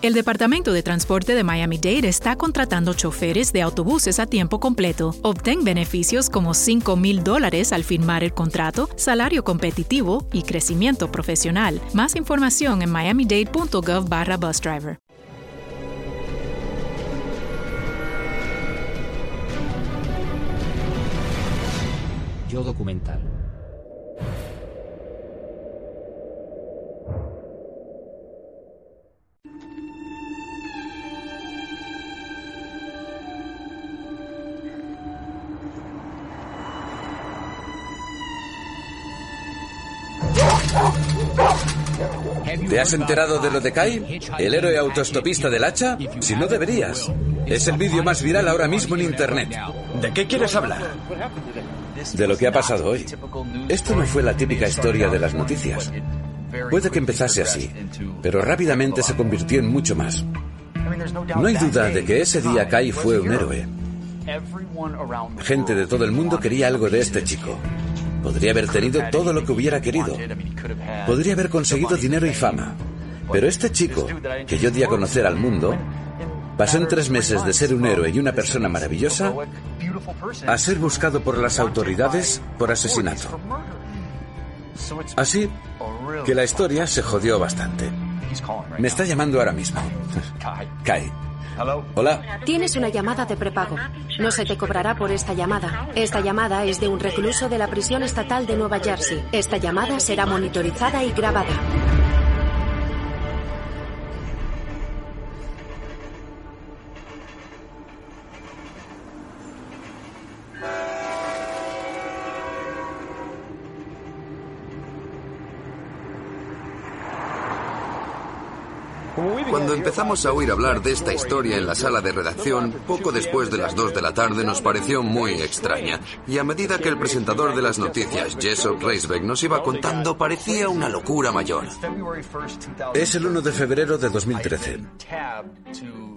El Departamento de Transporte de Miami-Dade está contratando choferes de autobuses a tiempo completo. Obtén beneficios como 5 mil dólares al firmar el contrato, salario competitivo y crecimiento profesional. Más información en miamidade.gov barra busdriver. Yo documental. ¿Te has enterado de lo de Kai? ¿El héroe autoestopista del hacha? Si no deberías. Es el vídeo más viral ahora mismo en Internet. ¿De qué quieres hablar? De lo que ha pasado hoy. Esto no fue la típica historia de las noticias. Puede que empezase así, pero rápidamente se convirtió en mucho más. No hay duda de que ese día Kai fue un héroe. Gente de todo el mundo quería algo de este chico. Podría haber tenido todo lo que hubiera querido. Podría haber conseguido dinero y fama. Pero este chico, que yo di a conocer al mundo, pasó en tres meses de ser un héroe y una persona maravillosa a ser buscado por las autoridades por asesinato. Así que la historia se jodió bastante. Me está llamando ahora mismo. Kai. Hola. Tienes una llamada de prepago. No se te cobrará por esta llamada. Esta llamada es de un recluso de la prisión estatal de Nueva Jersey. Esta llamada será monitorizada y grabada. Empezamos a oír hablar de esta historia en la sala de redacción, poco después de las 2 de la tarde nos pareció muy extraña. Y a medida que el presentador de las noticias, Jessop Reisbeck, nos iba contando, parecía una locura mayor. Es el 1 de febrero de 2013.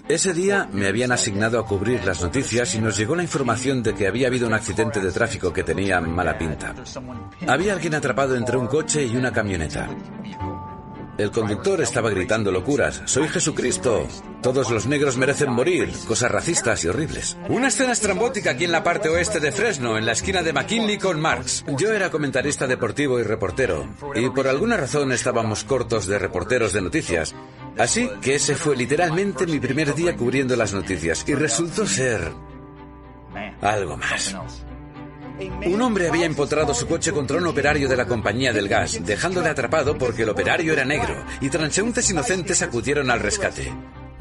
Ese día me habían asignado a cubrir las noticias y nos llegó la información de que había habido un accidente de tráfico que tenía mala pinta. Había alguien atrapado entre un coche y una camioneta. El conductor estaba gritando locuras. Soy Jesucristo. Todos los negros merecen morir. Cosas racistas y horribles. Una escena estrambótica aquí en la parte oeste de Fresno, en la esquina de McKinley con Marx. Yo era comentarista deportivo y reportero. Y por alguna razón estábamos cortos de reporteros de noticias. Así que ese fue literalmente mi primer día cubriendo las noticias. Y resultó ser... algo más. Un hombre había empotrado su coche contra un operario de la compañía del gas, dejándole atrapado porque el operario era negro, y transeúntes inocentes acudieron al rescate.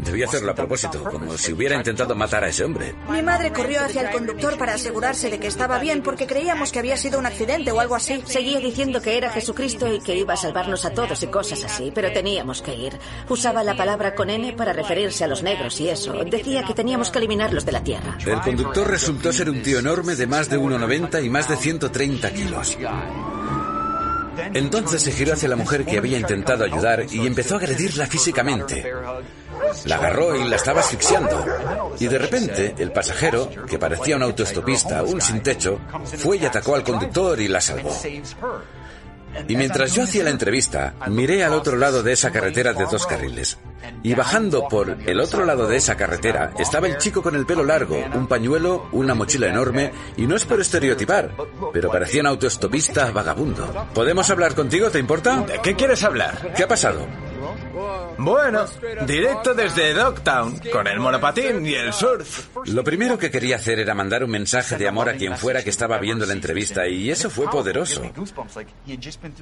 Debía hacerlo a propósito, como si hubiera intentado matar a ese hombre. Mi madre corrió hacia el conductor para asegurarse de que estaba bien porque creíamos que había sido un accidente o algo así. Seguía diciendo que era Jesucristo y que iba a salvarnos a todos y cosas así, pero teníamos que ir. Usaba la palabra con N para referirse a los negros y eso. Decía que teníamos que eliminarlos de la tierra. El conductor resultó ser un tío enorme de más de 1,90 y más de 130 kilos. Entonces se giró hacia la mujer que había intentado ayudar y empezó a agredirla físicamente. La agarró y la estaba asfixiando. Y de repente, el pasajero, que parecía un autoestopista, un sin techo, fue y atacó al conductor y la salvó. Y mientras yo hacía la entrevista, miré al otro lado de esa carretera de dos carriles. Y bajando por el otro lado de esa carretera estaba el chico con el pelo largo, un pañuelo, una mochila enorme, y no es por estereotipar, pero parecía un autoestopista vagabundo. ¿Podemos hablar contigo? ¿Te importa? ¿De qué quieres hablar? ¿Qué ha pasado? Bueno, directo desde Dogtown, con el monopatín y el surf. Lo primero que quería hacer era mandar un mensaje de amor a quien fuera que estaba viendo la entrevista y eso fue poderoso.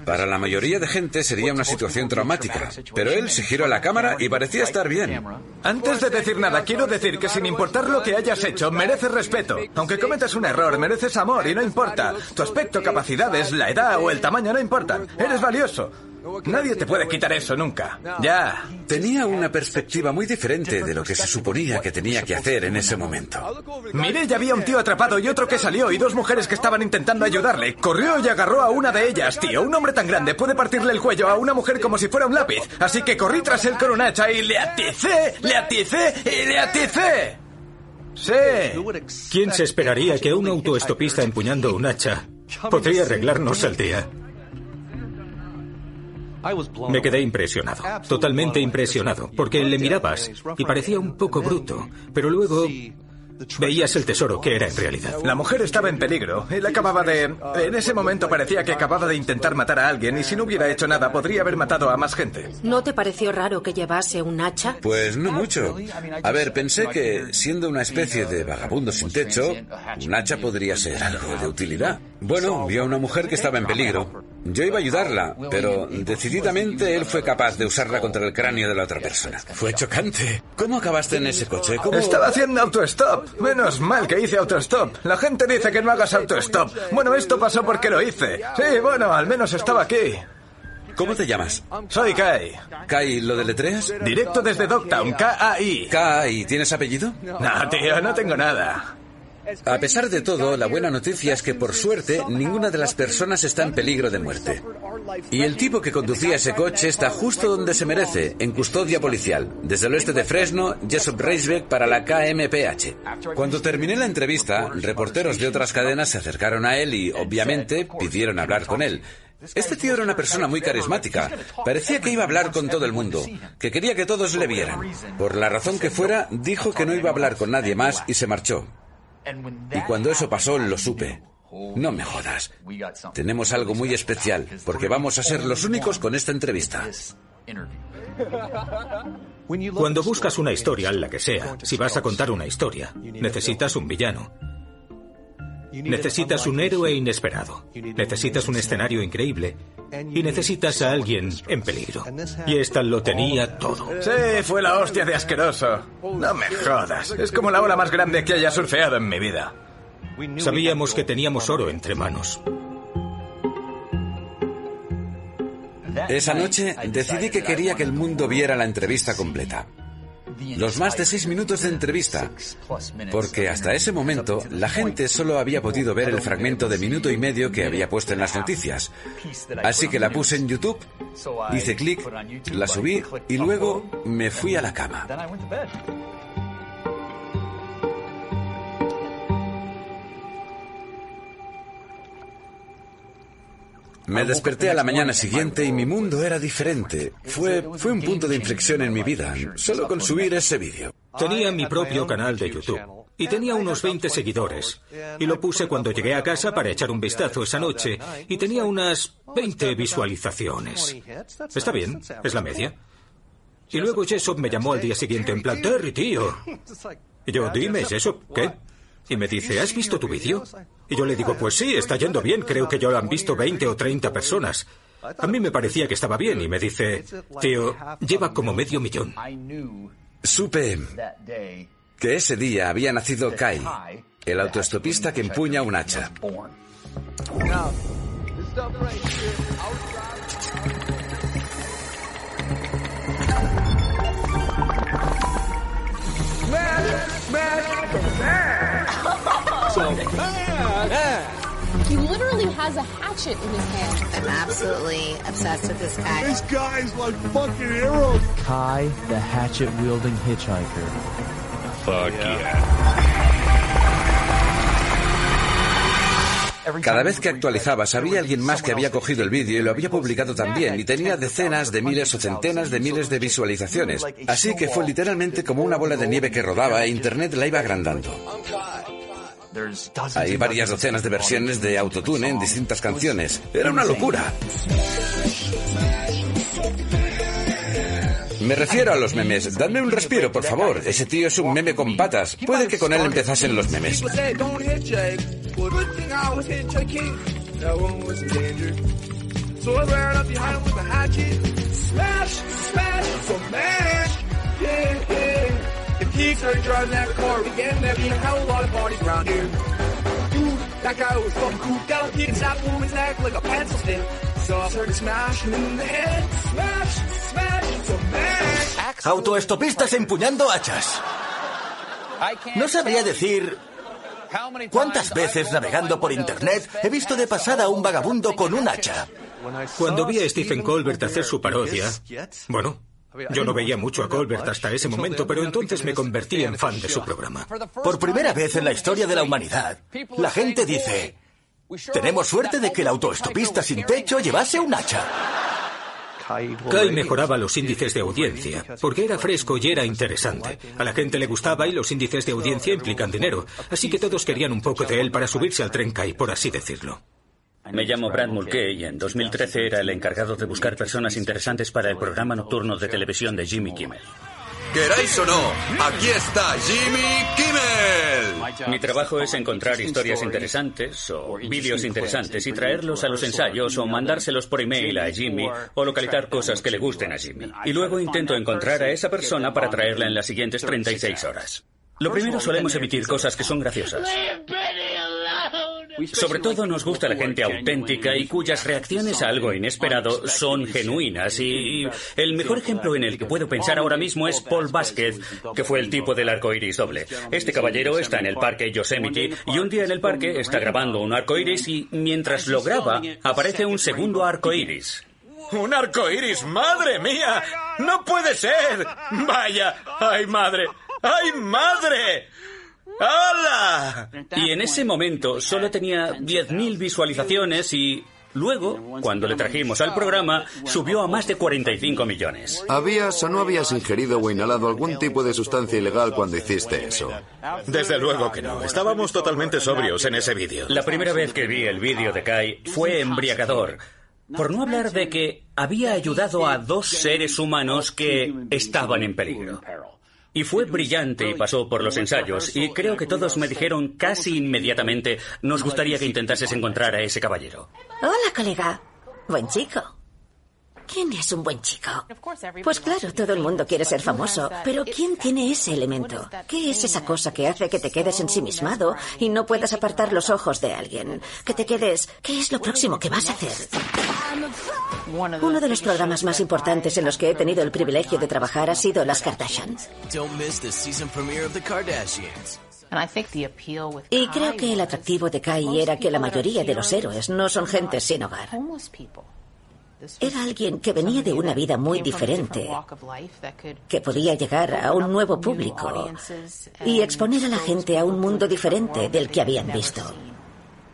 Para la mayoría de gente sería una situación traumática, pero él se giró a la cámara y parecía estar bien. Antes de decir nada, quiero decir que sin importar lo que hayas hecho, mereces respeto. Aunque cometas un error, mereces amor y no importa. Tu aspecto, capacidades, la edad o el tamaño no importan. Eres valioso. Nadie te puede quitar eso nunca. Ya. Tenía una perspectiva muy diferente de lo que se suponía que tenía que hacer en ese momento. Miré y había un tío atrapado y otro que salió y dos mujeres que estaban intentando ayudarle. Corrió y agarró a una de ellas, tío. Un hombre tan grande puede partirle el cuello a una mujer como si fuera un lápiz. Así que corrí tras él con un hacha y le aticé, le aticé y le aticé. Sí. ¿Quién se esperaría que un autoestopista empuñando un hacha podría arreglarnos el día? Me quedé impresionado, totalmente impresionado, porque le mirabas y parecía un poco bruto, pero luego Veías el tesoro que era en realidad. La mujer estaba en peligro. Él acababa de... En ese momento parecía que acababa de intentar matar a alguien y si no hubiera hecho nada podría haber matado a más gente. ¿No te pareció raro que llevase un hacha? Pues no mucho. A ver, pensé que siendo una especie de vagabundo sin techo, un hacha podría ser algo de utilidad. Bueno, vio a una mujer que estaba en peligro. Yo iba a ayudarla, pero decididamente él fue capaz de usarla contra el cráneo de la otra persona. Fue chocante. ¿Cómo acabaste en ese coche? ¿Cómo... Estaba haciendo autostop. Menos mal que hice autostop. La gente dice que no hagas autostop. Bueno, esto pasó porque lo hice. Sí, bueno, al menos estaba aquí. ¿Cómo te llamas? Soy Kai. Kai, ¿lo deletreas? Directo desde Dogtown, K-A-I. Kai, ¿tienes apellido? No, tío, no tengo nada. A pesar de todo, la buena noticia es que por suerte ninguna de las personas está en peligro de muerte. Y el tipo que conducía ese coche está justo donde se merece, en custodia policial, desde el oeste de Fresno, Jessup Reisbeck para la KMPH. Cuando terminé la entrevista, reporteros de otras cadenas se acercaron a él y, obviamente, pidieron hablar con él. Este tío era una persona muy carismática. Parecía que iba a hablar con todo el mundo, que quería que todos le vieran. Por la razón que fuera, dijo que no iba a hablar con nadie más y se marchó. Y cuando eso pasó, lo supe. No me jodas. Tenemos algo muy especial, porque vamos a ser los únicos con esta entrevista. Cuando buscas una historia, la que sea, si vas a contar una historia, necesitas un villano. Necesitas un héroe inesperado. Necesitas un escenario increíble. Y necesitas a alguien en peligro. Y esta lo tenía todo. Sí, fue la hostia de asqueroso. No me jodas. Es como la ola más grande que haya surfeado en mi vida. Sabíamos que teníamos oro entre manos. Esa noche decidí que quería que el mundo viera la entrevista completa. Los más de seis minutos de entrevista, porque hasta ese momento la gente solo había podido ver el fragmento de minuto y medio que había puesto en las noticias. Así que la puse en YouTube, hice clic, la subí y luego me fui a la cama. Me desperté a la mañana siguiente y mi mundo era diferente. Fue, fue un punto de inflexión en mi vida, solo con subir ese vídeo. Tenía mi propio canal de YouTube y tenía unos 20 seguidores. Y lo puse cuando llegué a casa para echar un vistazo esa noche y tenía unas 20 visualizaciones. Está bien, es la media. Y luego Jessup me llamó al día siguiente en plan, Terry, tío. Y yo, dime, Jessup, ¿qué? Y me dice, ¿has visto tu vídeo? Y yo le digo, pues sí, está yendo bien, creo que ya lo han visto 20 o 30 personas. A mí me parecía que estaba bien y me dice, tío, lleva como medio millón. Supe que ese día había nacido Kai, el autoestopista que empuña un hacha. He literally has a hatchet in his hand. I'm absolutely obsessed with this guy. This guy's like fucking arrows. Kai, the hatchet wielding hitchhiker. Fuck yeah. Cada vez que actualizabas, había alguien más que había cogido el vídeo y lo había publicado también, y tenía decenas de miles o centenas de miles de visualizaciones. Así que fue literalmente como una bola de nieve que rodaba e Internet la iba agrandando. Hay varias docenas de versiones de Autotune en distintas canciones. Era una locura. Me refiero a los memes. Dadme un respiro, por favor. Ese tío es un meme con patas. Puede que con él empezasen los memes. Autoestopistas empuñando hachas. No sabría decir cuántas veces navegando por internet he visto de pasada a un vagabundo con un hacha. Cuando vi a Stephen Colbert hacer su parodia, bueno, yo no veía mucho a Colbert hasta ese momento, pero entonces me convertí en fan de su programa. Por primera vez en la historia de la humanidad, la gente dice, tenemos suerte de que el autoestopista sin techo llevase un hacha. Kai mejoraba los índices de audiencia, porque era fresco y era interesante. A la gente le gustaba y los índices de audiencia implican dinero, así que todos querían un poco de él para subirse al tren Kai, por así decirlo. Me llamo Brad Mulcahy y en 2013 era el encargado de buscar personas interesantes para el programa nocturno de televisión de Jimmy Kimmel. Queráis o no, aquí está Jimmy Kimmel. Mi trabajo es encontrar historias interesantes o vídeos interesantes y traerlos a los ensayos o mandárselos por email a Jimmy o localizar cosas que le gusten a Jimmy. Y luego intento encontrar a esa persona para traerla en las siguientes 36 horas. Lo primero solemos emitir cosas que son graciosas. Sobre todo nos gusta la gente auténtica y cuyas reacciones a algo inesperado son genuinas. Y el mejor ejemplo en el que puedo pensar ahora mismo es Paul Vázquez, que fue el tipo del arco iris doble. Este caballero está en el parque Yosemite y un día en el parque está grabando un arco iris y mientras lo graba aparece un segundo arco iris. ¡Un arco iris! ¡Madre mía! ¡No puede ser! ¡Vaya! ¡Ay, madre! ¡Ay, madre! ¡Hola! Y en ese momento solo tenía 10.000 visualizaciones y luego, cuando le trajimos al programa, subió a más de 45 millones. ¿Habías o no habías ingerido o inhalado algún tipo de sustancia ilegal cuando hiciste eso? Desde luego que no. Estábamos totalmente sobrios en ese vídeo. La primera vez que vi el vídeo de Kai fue embriagador. Por no hablar de que había ayudado a dos seres humanos que estaban en peligro. Y fue brillante y pasó por los ensayos y creo que todos me dijeron casi inmediatamente, nos gustaría que intentases encontrar a ese caballero. Hola, colega. Buen chico. ¿Quién es un buen chico? Pues claro, todo el mundo quiere ser famoso, pero ¿quién tiene ese elemento? ¿Qué es esa cosa que hace que te quedes ensimismado y no puedas apartar los ojos de alguien? Que te quedes, ¿qué es lo próximo que vas a hacer? Uno de los programas más importantes en los que he tenido el privilegio de trabajar ha sido Las Kardashian. Y creo que el atractivo de Kai era que la mayoría de los héroes no son gente sin hogar. Era alguien que venía de una vida muy diferente, que podía llegar a un nuevo público y exponer a la gente a un mundo diferente del que habían visto.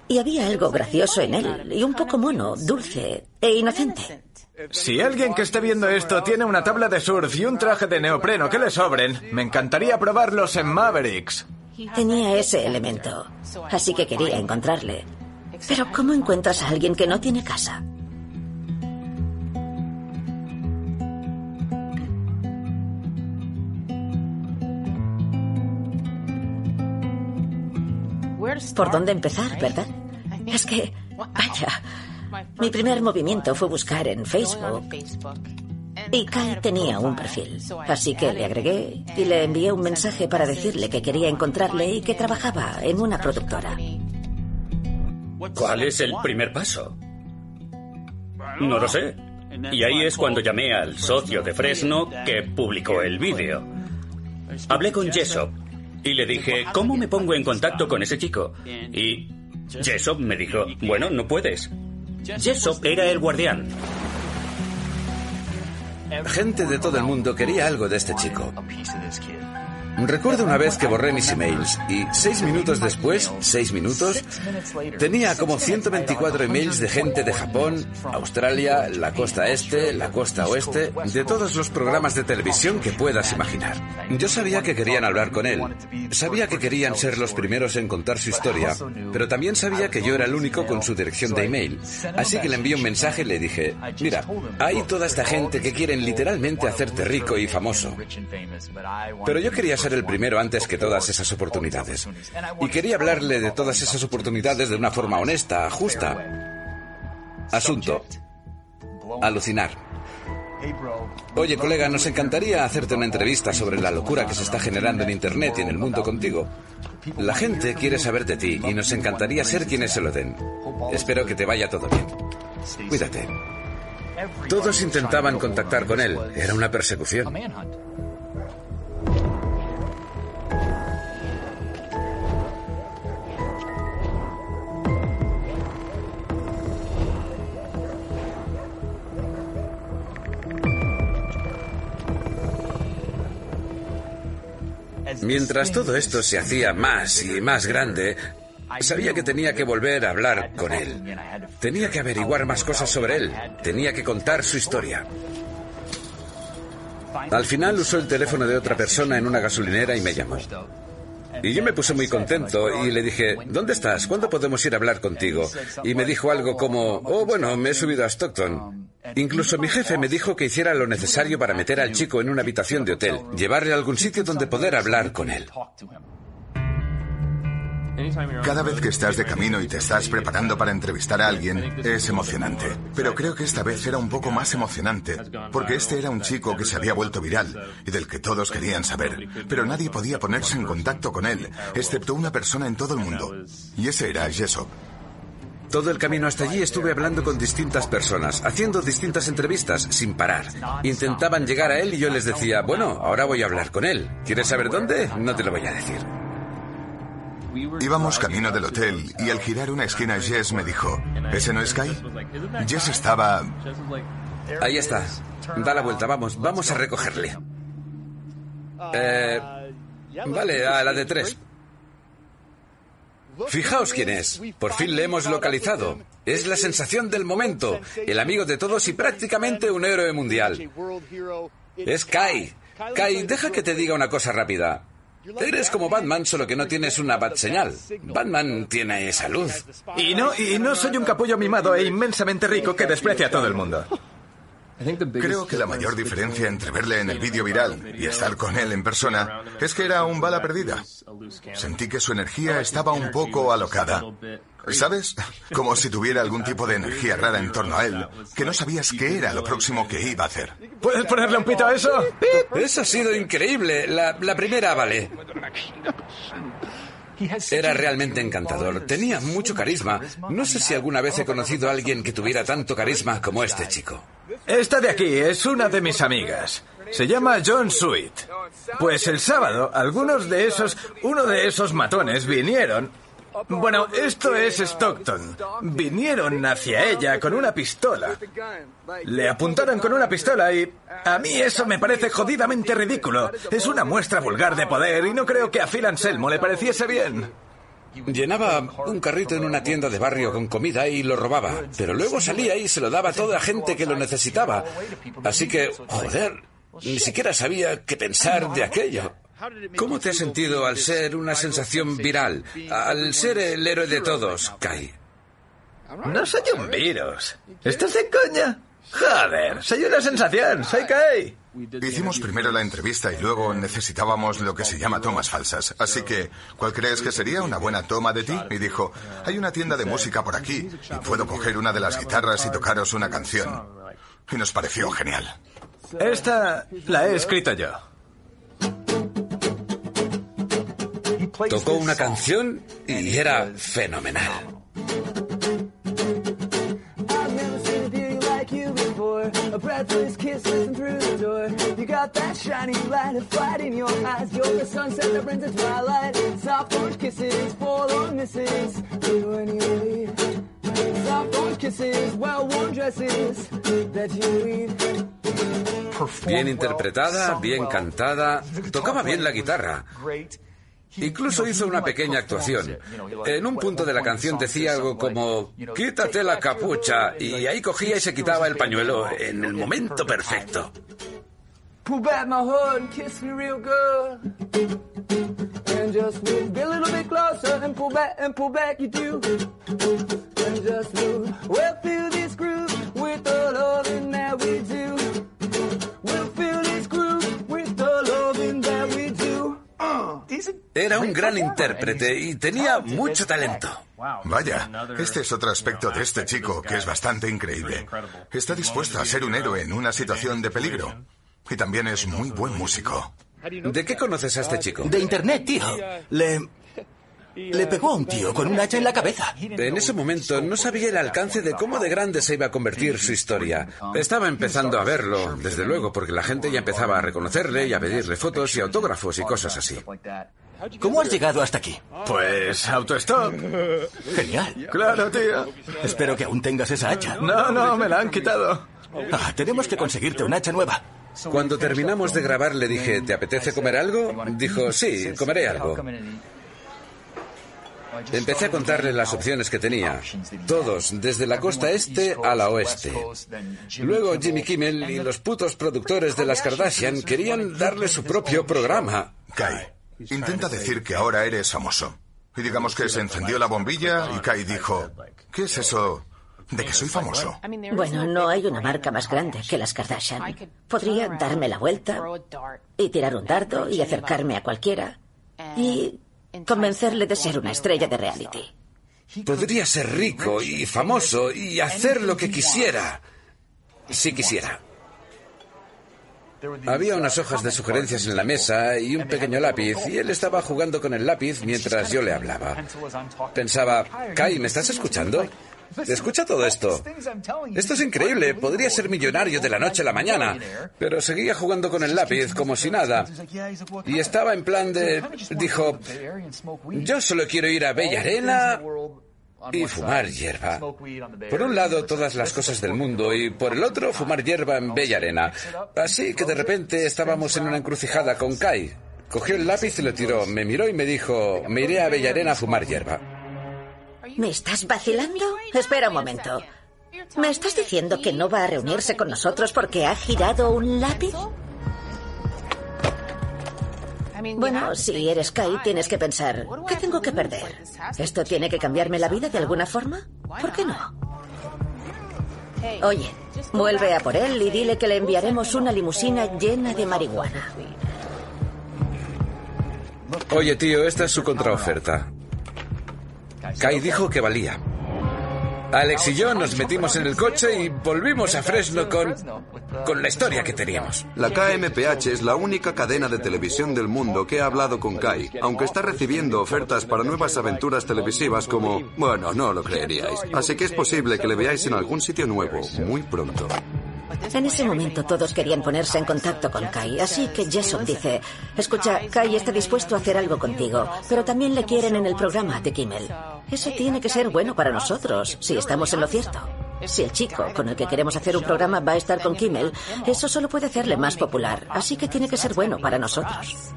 Y había algo gracioso en él, y un poco mono, dulce e inocente. Si alguien que esté viendo esto tiene una tabla de surf y un traje de neopreno que le sobren, me encantaría probarlos en Mavericks. Tenía ese elemento, así que quería encontrarle. Pero ¿cómo encuentras a alguien que no tiene casa? ¿Por dónde empezar, verdad? Es que, vaya, mi primer movimiento fue buscar en Facebook. Y Kai tenía un perfil, así que le agregué y le envié un mensaje para decirle que quería encontrarle y que trabajaba en una productora. ¿Cuál es el primer paso? No lo sé. Y ahí es cuando llamé al socio de Fresno que publicó el vídeo. Hablé con Jessop y le dije, ¿cómo me pongo en contacto con ese chico? Y Jessop me dijo, bueno, no puedes. Jessop era el guardián. Gente de todo el mundo quería algo de este chico. Recuerdo una vez que borré mis emails y seis minutos después, seis minutos, tenía como 124 emails de gente de Japón, Australia, la costa este, la costa oeste, de todos los programas de televisión que puedas imaginar. Yo sabía que querían hablar con él, sabía que querían ser los primeros en contar su historia, pero también sabía que yo era el único con su dirección de email. Así que le envié un mensaje y le dije, mira, hay toda esta gente que quieren literalmente hacerte rico y famoso. Pero yo quería ser el primero antes que todas esas oportunidades. Y quería hablarle de todas esas oportunidades de una forma honesta, justa. Asunto. Alucinar. Oye, colega, nos encantaría hacerte una entrevista sobre la locura que se está generando en Internet y en el mundo contigo. La gente quiere saber de ti y nos encantaría ser quienes se lo den. Espero que te vaya todo bien. Cuídate. Todos intentaban contactar con él. Era una persecución. Mientras todo esto se hacía más y más grande, Sabía que tenía que volver a hablar con él. Tenía que averiguar más cosas sobre él. Tenía que contar su historia. Al final usó el teléfono de otra persona en una gasolinera y me llamó. Y yo me puse muy contento y le dije, ¿dónde estás? ¿Cuándo podemos ir a hablar contigo? Y me dijo algo como, oh, bueno, me he subido a Stockton. Incluso mi jefe me dijo que hiciera lo necesario para meter al chico en una habitación de hotel, llevarle a algún sitio donde poder hablar con él. Cada vez que estás de camino y te estás preparando para entrevistar a alguien, es emocionante. Pero creo que esta vez era un poco más emocionante, porque este era un chico que se había vuelto viral y del que todos querían saber, pero nadie podía ponerse en contacto con él, excepto una persona en todo el mundo. Y ese era Jessop. Todo el camino hasta allí estuve hablando con distintas personas, haciendo distintas entrevistas sin parar. Intentaban llegar a él y yo les decía, bueno, ahora voy a hablar con él. ¿Quieres saber dónde? No te lo voy a decir. Íbamos camino del hotel y al girar una esquina Jess me dijo, ¿ese no es Kai? Jess estaba... Ahí está. Da la vuelta, vamos, vamos a recogerle. Eh, vale, a la de tres. Fijaos quién es. Por fin le hemos localizado. Es la sensación del momento, el amigo de todos y prácticamente un héroe mundial. Es Kai. Kai, deja que te diga una cosa rápida. Eres como Batman, solo que no tienes una bat señal. Batman tiene salud. Y no, y no soy un capullo mimado e inmensamente rico que desprecia a todo el mundo. Creo que la mayor diferencia entre verle en el vídeo viral y estar con él en persona es que era un bala perdida. Sentí que su energía estaba un poco alocada. ¿Sabes? Como si tuviera algún tipo de energía rara en torno a él, que no sabías qué era lo próximo que iba a hacer. ¿Puedes ponerle un pito a eso? Eso ha sido increíble. La, la primera vale. Era realmente encantador. Tenía mucho carisma. No sé si alguna vez he conocido a alguien que tuviera tanto carisma como este chico. Esta de aquí es una de mis amigas. Se llama John Sweet. Pues el sábado, algunos de esos, uno de esos matones vinieron. Bueno, esto es Stockton. Vinieron hacia ella con una pistola. Le apuntaron con una pistola y a mí eso me parece jodidamente ridículo. Es una muestra vulgar de poder y no creo que a Phil Anselmo le pareciese bien. Llenaba un carrito en una tienda de barrio con comida y lo robaba, pero luego salía y se lo daba a toda gente que lo necesitaba. Así que, joder, ni siquiera sabía qué pensar de aquello. ¿Cómo te has sentido al ser una sensación viral? Al ser el héroe de todos, Kai. No soy un virus. ¿Estás de coña? Joder, soy una sensación, soy Kai. Hicimos primero la entrevista y luego necesitábamos lo que se llama tomas falsas. Así que, ¿cuál crees que sería una buena toma de ti? Y dijo, hay una tienda de música por aquí y puedo coger una de las guitarras y tocaros una canción. Y nos pareció genial. Esta la he escrito yo. Tocó una canción y era fenomenal. A breathless kiss listen through the door. You got that shiny light of flight in your eyes. You're the sunset that brings a twilight. Soft orange kisses, forlorn misses. You anyway. Soft orange kisses, well-worn dresses that you weave. Bien interpretada, bien cantada, tocaba bien la guitarra. Incluso hizo una pequeña actuación. En un punto de la canción decía algo como, quítate la capucha, y ahí cogía y se quitaba el pañuelo en el momento perfecto. Pull back my hood and kiss me real good. And just move a little bit closer and pull back and pull back you do. And just move, well feel this groove with the loving that we do. Era un gran intérprete y tenía mucho talento. Vaya, este es otro aspecto de este chico que es bastante increíble. Está dispuesto a ser un héroe en una situación de peligro. Y también es muy buen músico. ¿De qué conoces a este chico? De internet, tío. Le. Le pegó a un tío con un hacha en la cabeza. En ese momento no sabía el alcance de cómo de grande se iba a convertir su historia. Estaba empezando a verlo, desde luego, porque la gente ya empezaba a reconocerle y a pedirle fotos y autógrafos y cosas así. ¿Cómo has llegado hasta aquí? Pues autostop. Genial. Claro, tío. Espero que aún tengas esa hacha. No, no, me la han quitado. Ah, tenemos que conseguirte una hacha nueva. Cuando terminamos de grabar le dije, ¿te apetece comer algo? Dijo, sí, comeré algo. Empecé a contarle las opciones que tenía. Todos, desde la costa este a la oeste. Luego Jimmy Kimmel y los putos productores de las Kardashian querían darle su propio programa. Kai, intenta decir que ahora eres famoso. Y digamos que se encendió la bombilla y Kai dijo, ¿qué es eso de que soy famoso? Bueno, no hay una marca más grande que las Kardashian. Podría darme la vuelta y tirar un dardo y acercarme a cualquiera y convencerle de ser una estrella de reality. Podría ser rico y famoso y hacer lo que quisiera. Si quisiera. Había unas hojas de sugerencias en la mesa y un pequeño lápiz, y él estaba jugando con el lápiz mientras yo le hablaba. Pensaba, Kai, ¿me estás escuchando? Escucha todo esto. Esto es increíble. Podría ser millonario de la noche a la mañana. Pero seguía jugando con el lápiz como si nada. Y estaba en plan de... Dijo, yo solo quiero ir a Bella Arena y fumar hierba. Por un lado, todas las cosas del mundo y por el otro, fumar hierba en Bella Arena. Así que de repente estábamos en una encrucijada con Kai. Cogió el lápiz y lo tiró, me miró y me dijo, me iré a Bella Arena a fumar hierba. ¿Me estás vacilando? Espera un momento. ¿Me estás diciendo que no va a reunirse con nosotros porque ha girado un lápiz? Bueno, si eres Kai, tienes que pensar, ¿qué tengo que perder? ¿Esto tiene que cambiarme la vida de alguna forma? ¿Por qué no? Oye, vuelve a por él y dile que le enviaremos una limusina llena de marihuana. Oye, tío, esta es su contraoferta. Kai dijo que valía. Alex y yo nos metimos en el coche y volvimos a Fresno con, con la historia que teníamos. La KMPH es la única cadena de televisión del mundo que ha hablado con Kai, aunque está recibiendo ofertas para nuevas aventuras televisivas como... Bueno, no lo creeríais. Así que es posible que le veáis en algún sitio nuevo muy pronto. En ese momento todos querían ponerse en contacto con Kai, así que Jason dice, escucha, Kai está dispuesto a hacer algo contigo, pero también le quieren en el programa de Kimmel. Eso tiene que ser bueno para nosotros, si estamos en lo cierto. Si el chico con el que queremos hacer un programa va a estar con Kimmel, eso solo puede hacerle más popular, así que tiene que ser bueno para nosotros.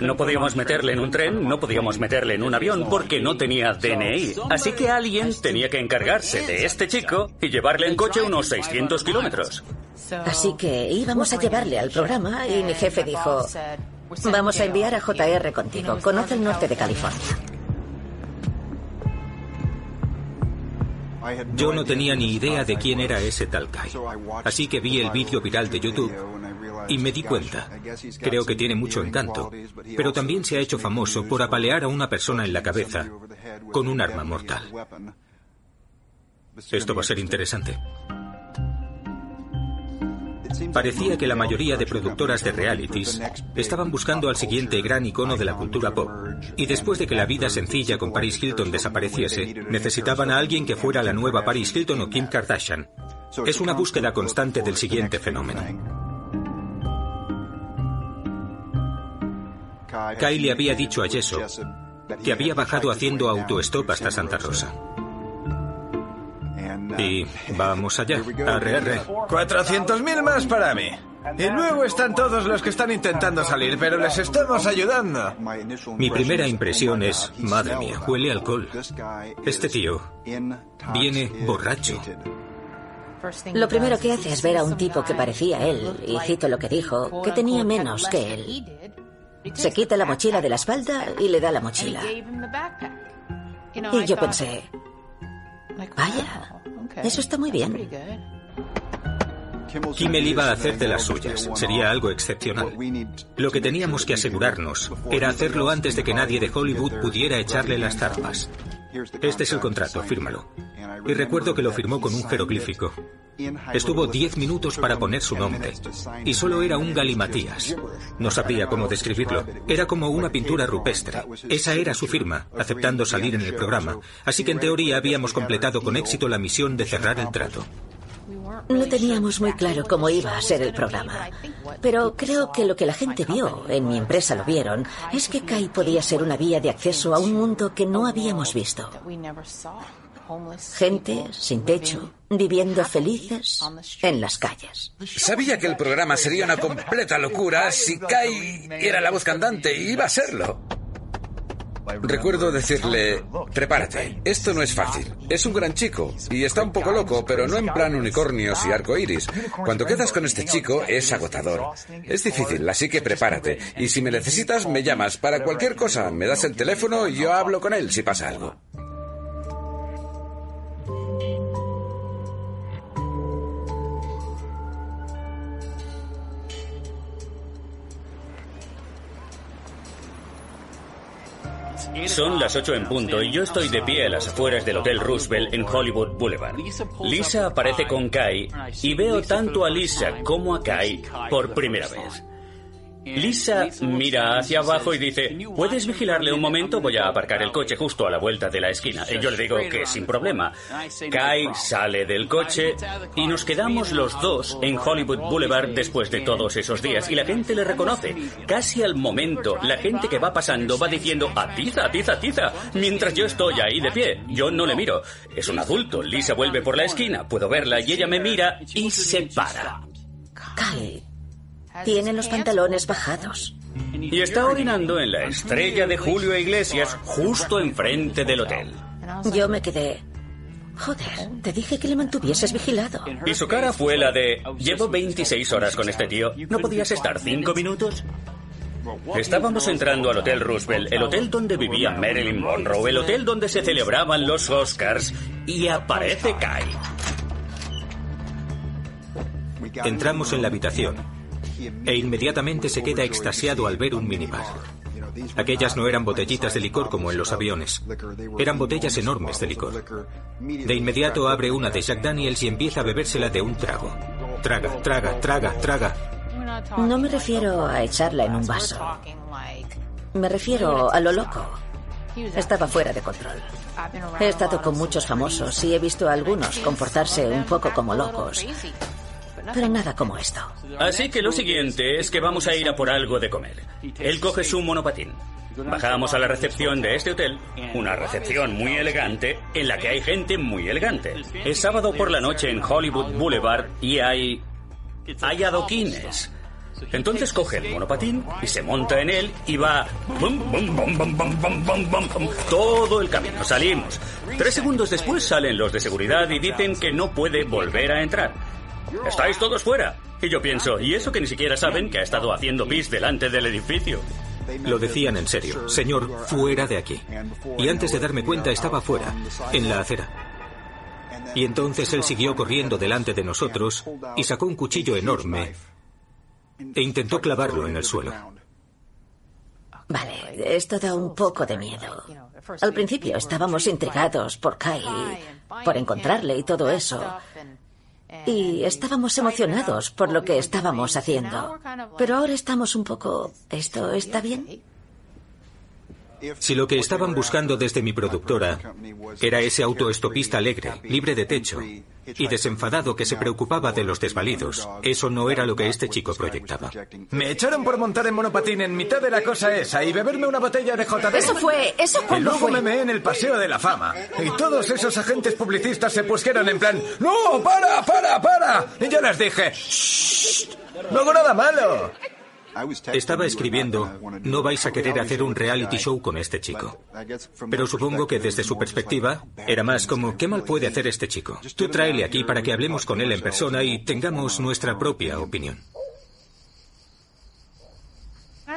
No podíamos meterle en un tren, no podíamos meterle en un avión porque no tenía DNI. Así que alguien tenía que encargarse de este chico y llevarle en coche unos 600 kilómetros. Así que íbamos a llevarle al programa y mi jefe dijo, vamos a enviar a JR contigo, conoce el norte de California. Yo no tenía ni idea de quién era ese tal Kai. Así que vi el vídeo viral de YouTube y me di cuenta. Creo que tiene mucho encanto, pero también se ha hecho famoso por apalear a una persona en la cabeza con un arma mortal. Esto va a ser interesante. Parecía que la mayoría de productoras de realities estaban buscando al siguiente gran icono de la cultura pop. Y después de que la vida sencilla con Paris Hilton desapareciese, necesitaban a alguien que fuera la nueva Paris Hilton o Kim Kardashian. Es una búsqueda constante del siguiente fenómeno. Kai le había dicho a Yeso que había bajado haciendo autostop hasta Santa Rosa. Y vamos allá, arre, 400.000 más para mí. Y luego están todos los que están intentando salir, pero les estamos ayudando. Mi primera impresión es, madre mía, huele alcohol. Este tío viene borracho. Lo primero que hace es ver a un tipo que parecía él, y cito lo que dijo, que tenía menos que él. Se quita la mochila de la espalda y le da la mochila. Y yo pensé, vaya, eso está muy bien. Kimmel iba a hacer de las suyas. Sería algo excepcional. Lo que teníamos que asegurarnos era hacerlo antes de que nadie de Hollywood pudiera echarle las zarpas. Este es el contrato, fírmalo. Y recuerdo que lo firmó con un jeroglífico. Estuvo diez minutos para poner su nombre. Y solo era un galimatías. No sabría cómo describirlo. Era como una pintura rupestre. Esa era su firma, aceptando salir en el programa. Así que en teoría habíamos completado con éxito la misión de cerrar el trato. No teníamos muy claro cómo iba a ser el programa. Pero creo que lo que la gente vio, en mi empresa lo vieron, es que Kai podía ser una vía de acceso a un mundo que no habíamos visto. Gente sin techo, viviendo felices en las calles. Sabía que el programa sería una completa locura si Kai era la voz cantante y iba a serlo. Recuerdo decirle, prepárate, esto no es fácil. Es un gran chico y está un poco loco, pero no en plan unicornios y arco iris. Cuando quedas con este chico es agotador. Es difícil, así que prepárate. Y si me necesitas, me llamas. Para cualquier cosa, me das el teléfono y yo hablo con él si pasa algo. Son las 8 en punto y yo estoy de pie a las afueras del Hotel Roosevelt en Hollywood Boulevard. Lisa aparece con Kai y veo tanto a Lisa como a Kai por primera vez. Lisa mira hacia abajo y dice, ¿puedes vigilarle un momento? Voy a aparcar el coche justo a la vuelta de la esquina. Y yo le digo que sin problema. Kai sale del coche y nos quedamos los dos en Hollywood Boulevard después de todos esos días. Y la gente le reconoce. Casi al momento, la gente que va pasando va diciendo, atiza, atiza, atiza, mientras yo estoy ahí de pie. Yo no le miro. Es un adulto. Lisa vuelve por la esquina. Puedo verla y ella me mira y se para. Kai, tiene los pantalones bajados. Y está orinando en la estrella de Julio Iglesias justo enfrente del hotel. Yo me quedé. Joder, te dije que le mantuvieses vigilado. Y su cara fue la de, llevo 26 horas con este tío. ¿No podías estar cinco minutos? Estábamos entrando al Hotel Roosevelt, el hotel donde vivía Marilyn Monroe, el hotel donde se celebraban los Oscars, y aparece Kai. Entramos en la habitación e inmediatamente se queda extasiado al ver un minibar. Aquellas no eran botellitas de licor como en los aviones, eran botellas enormes de licor. De inmediato abre una de Jack Daniels y empieza a bebérsela de un trago. Traga, traga, traga, traga. No me refiero a echarla en un vaso. Me refiero a lo loco. Estaba fuera de control. He estado con muchos famosos y he visto a algunos comportarse un poco como locos pero nada como esto. Así que lo siguiente es que vamos a ir a por algo de comer. Él coge su monopatín. Bajamos a la recepción de este hotel, una recepción muy elegante en la que hay gente muy elegante. Es sábado por la noche en Hollywood Boulevard y hay... hay adoquines. Entonces coge el monopatín y se monta en él y va todo el camino. Salimos. Tres segundos después salen los de seguridad y dicen que no puede volver a entrar. Estáis todos fuera. Y yo pienso, ¿y eso que ni siquiera saben que ha estado haciendo pis delante del edificio? Lo decían en serio. Señor, fuera de aquí. Y antes de darme cuenta estaba fuera, en la acera. Y entonces él siguió corriendo delante de nosotros y sacó un cuchillo enorme e intentó clavarlo en el suelo. Vale, esto da un poco de miedo. Al principio estábamos intrigados por Kai, por encontrarle y todo eso. Y estábamos emocionados por lo que estábamos haciendo. Pero ahora estamos un poco... ¿Esto está bien? Si lo que estaban buscando desde mi productora era ese autoestopista alegre, libre de techo y desenfadado que se preocupaba de los desvalidos, eso no era lo que este chico proyectaba. Me echaron por montar en monopatín en mitad de la cosa esa y beberme una botella de JD. Eso fue, eso Y cuando luego fue. me meé en el Paseo de la Fama. Y todos esos agentes publicistas se pusieron en plan, ¡No, para, para, para! Y yo les dije, "Shh, no hago nada malo. Estaba escribiendo, no vais a querer hacer un reality show con este chico. Pero supongo que desde su perspectiva era más como, ¿qué mal puede hacer este chico? Tú tráele aquí para que hablemos con él en persona y tengamos nuestra propia opinión.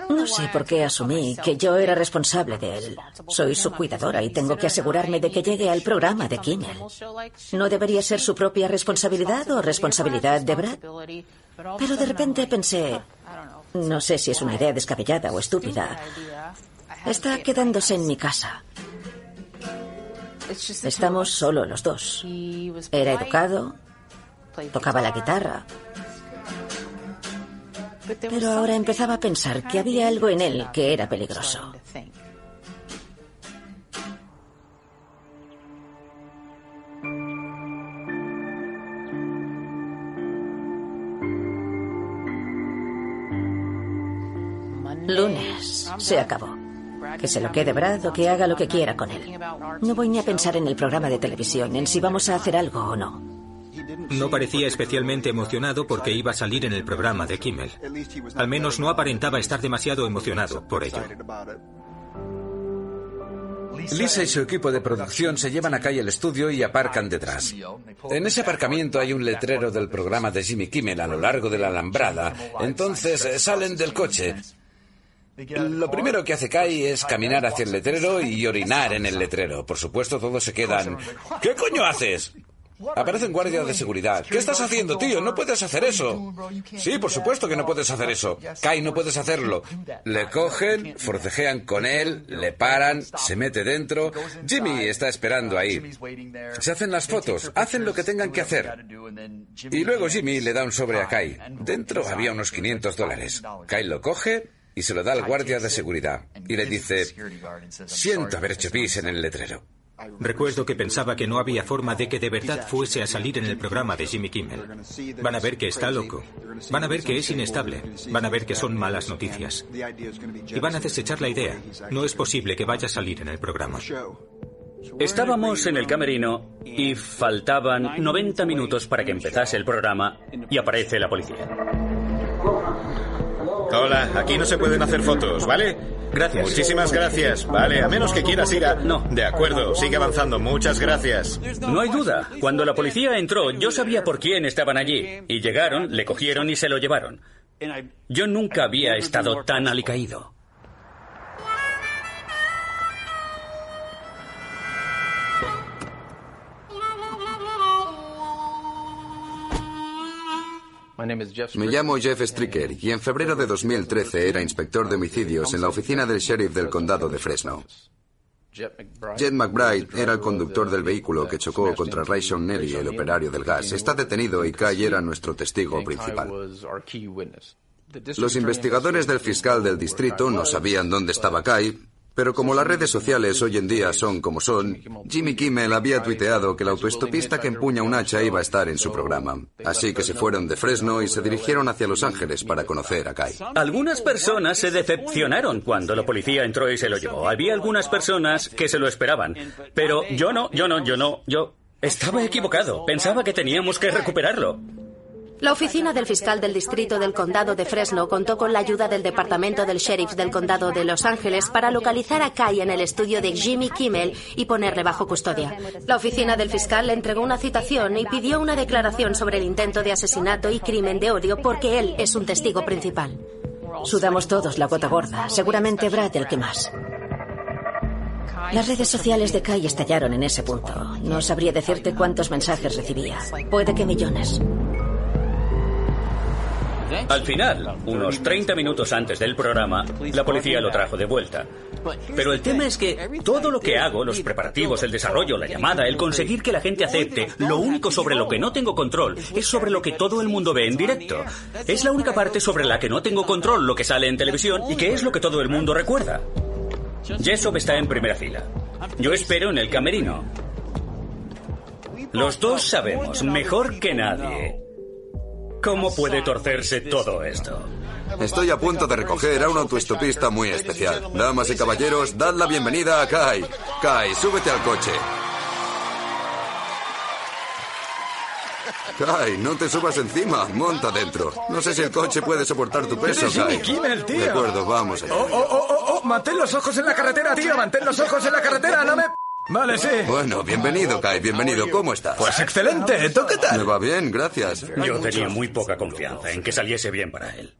No sé por qué asumí que yo era responsable de él. Soy su cuidadora y tengo que asegurarme de que llegue al programa de Kimmel. ¿No debería ser su propia responsabilidad o responsabilidad de Brad? Pero de repente pensé, no sé si es una idea descabellada o estúpida. Está quedándose en mi casa. Estamos solo los dos. Era educado, tocaba la guitarra. Pero ahora empezaba a pensar que había algo en él que era peligroso. Lunes. Se acabó. Que se lo quede Brad o que haga lo que quiera con él. No voy ni a pensar en el programa de televisión, en si vamos a hacer algo o no. No parecía especialmente emocionado porque iba a salir en el programa de Kimmel. Al menos no aparentaba estar demasiado emocionado por ello. Lisa y su equipo de producción se llevan a Kai al estudio y aparcan detrás. En ese aparcamiento hay un letrero del programa de Jimmy Kimmel a lo largo de la alambrada. Entonces eh, salen del coche. Lo primero que hace Kai es caminar hacia el letrero y orinar en el letrero. Por supuesto, todos se quedan. ¿Qué coño haces? Aparece un guardia de seguridad. ¿Qué estás haciendo, tío? No puedes hacer eso. Sí, por supuesto que no puedes hacer eso. Kai, no puedes hacerlo. Le cogen, forcejean con él, le paran, se mete dentro. Jimmy está esperando ahí. Se hacen las fotos, hacen lo que tengan que hacer. Y luego Jimmy le da un sobre a Kai. Dentro había unos 500 dólares. Kai lo coge y se lo da al guardia de seguridad. Y le dice, siento haber hecho pis en el letrero. Recuerdo que pensaba que no había forma de que de verdad fuese a salir en el programa de Jimmy Kimmel. Van a ver que está loco. Van a ver que es inestable. Van a ver que son malas noticias. Y van a desechar la idea. No es posible que vaya a salir en el programa. Estábamos en el camerino y faltaban 90 minutos para que empezase el programa y aparece la policía. Hola, aquí no se pueden hacer fotos, ¿vale? Gracias. Muchísimas gracias. Vale, a menos que quieras ir a... No. De acuerdo, sigue avanzando. Muchas gracias. No hay duda. Cuando la policía entró, yo sabía por quién estaban allí. Y llegaron, le cogieron y se lo llevaron. Yo nunca había estado tan alicaído. Me llamo Jeff Stricker y en febrero de 2013 era inspector de homicidios en la oficina del sheriff del condado de Fresno. Jet McBride era el conductor del vehículo que chocó contra Rayshon Nelly, el operario del gas. Está detenido y Kai era nuestro testigo principal. Los investigadores del fiscal del distrito no sabían dónde estaba Kai, pero como las redes sociales hoy en día son como son, Jimmy Kimmel había tuiteado que el autoestopista que empuña un hacha iba a estar en su programa. Así que se fueron de Fresno y se dirigieron hacia Los Ángeles para conocer a Kai. Algunas personas se decepcionaron cuando la policía entró y se lo llevó. Había algunas personas que se lo esperaban. Pero yo no, yo no, yo no, yo estaba equivocado. Pensaba que teníamos que recuperarlo. La oficina del fiscal del distrito del condado de Fresno contó con la ayuda del departamento del sheriff del condado de Los Ángeles para localizar a Kai en el estudio de Jimmy Kimmel y ponerle bajo custodia. La oficina del fiscal le entregó una citación y pidió una declaración sobre el intento de asesinato y crimen de odio porque él es un testigo principal. Sudamos todos la gota gorda, seguramente Brad el que más. Las redes sociales de Kai estallaron en ese punto. No sabría decirte cuántos mensajes recibía. Puede que millones. Al final, unos 30 minutos antes del programa, la policía lo trajo de vuelta. Pero el tema es que todo lo que hago, los preparativos, el desarrollo, la llamada, el conseguir que la gente acepte, lo único sobre lo que no tengo control es sobre lo que todo el mundo ve en directo. Es la única parte sobre la que no tengo control lo que sale en televisión y que es lo que todo el mundo recuerda. Jessop está en primera fila. Yo espero en el camerino. Los dos sabemos, mejor que nadie, ¿Cómo puede torcerse todo esto? Estoy a punto de recoger a un autoestopista muy especial. Damas y caballeros, dad la bienvenida a Kai. Kai, súbete al coche. Kai, no te subas encima, monta dentro. No sé si el coche puede soportar tu peso, Kai. Kimmel, tío. De acuerdo, vamos allá. Oh, oh, oh, oh, oh, mantén los ojos en la carretera, tío. Mantén los ojos en la carretera, no me... Vale, sí. Bueno, bienvenido, Kai, bienvenido. ¿Cómo estás? Pues excelente. ¿Tú qué tal? Me va bien, gracias. Yo tenía muy poca confianza en que saliese bien para él.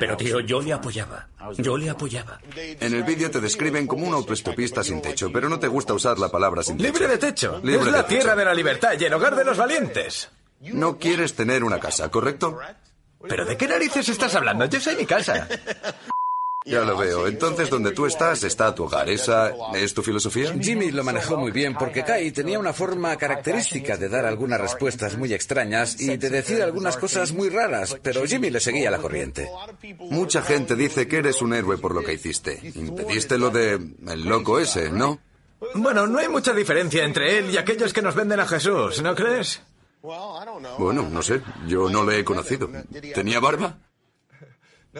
Pero tío, yo le apoyaba. Yo le apoyaba. En el vídeo te describen como un autoestopista sin techo, pero no te gusta usar la palabra sin techo. Libre de techo. Libre es de la techo. tierra de la libertad y el hogar de los valientes. No quieres tener una casa, ¿correcto? ¿Pero de qué narices estás hablando? Yo soy mi casa. Ya lo veo. Entonces, donde tú estás, está tu hogar. ¿Esa es tu filosofía? Jimmy lo manejó muy bien porque Kai tenía una forma característica de dar algunas respuestas muy extrañas y de decir algunas cosas muy raras, pero Jimmy le seguía la corriente. Mucha gente dice que eres un héroe por lo que hiciste. Impediste lo de el loco ese, ¿no? Bueno, no hay mucha diferencia entre él y aquellos que nos venden a Jesús, ¿no crees? Bueno, no sé. Yo no le he conocido. ¿Tenía barba?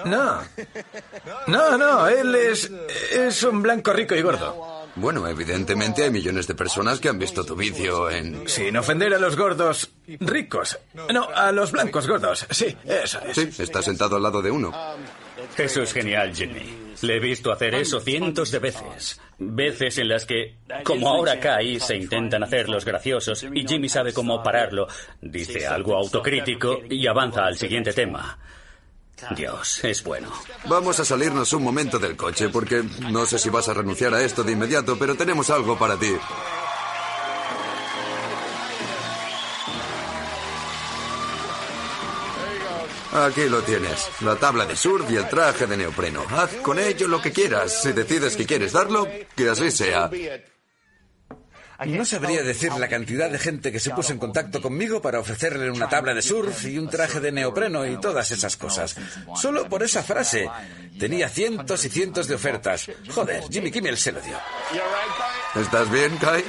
No. No, no, él es. es un blanco rico y gordo. Bueno, evidentemente hay millones de personas que han visto tu vídeo en... Sin ofender a los gordos ricos. No, a los blancos gordos. Sí, eso es. Sí, está sentado al lado de uno. Eso es genial, Jimmy. Le he visto hacer eso cientos de veces. Veces en las que, como ahora Kai, se intentan hacer los graciosos y Jimmy sabe cómo pararlo. Dice algo autocrítico y avanza al siguiente tema. Dios, es bueno. Vamos a salirnos un momento del coche porque no sé si vas a renunciar a esto de inmediato, pero tenemos algo para ti. Aquí lo tienes, la tabla de surf y el traje de neopreno. Haz con ello lo que quieras. Si decides que quieres darlo, que así sea. No sabría decir la cantidad de gente que se puso en contacto conmigo para ofrecerle una tabla de surf y un traje de neopreno y todas esas cosas. Solo por esa frase. Tenía cientos y cientos de ofertas. Joder, Jimmy Kimmel se lo dio. ¿Estás bien, Kai?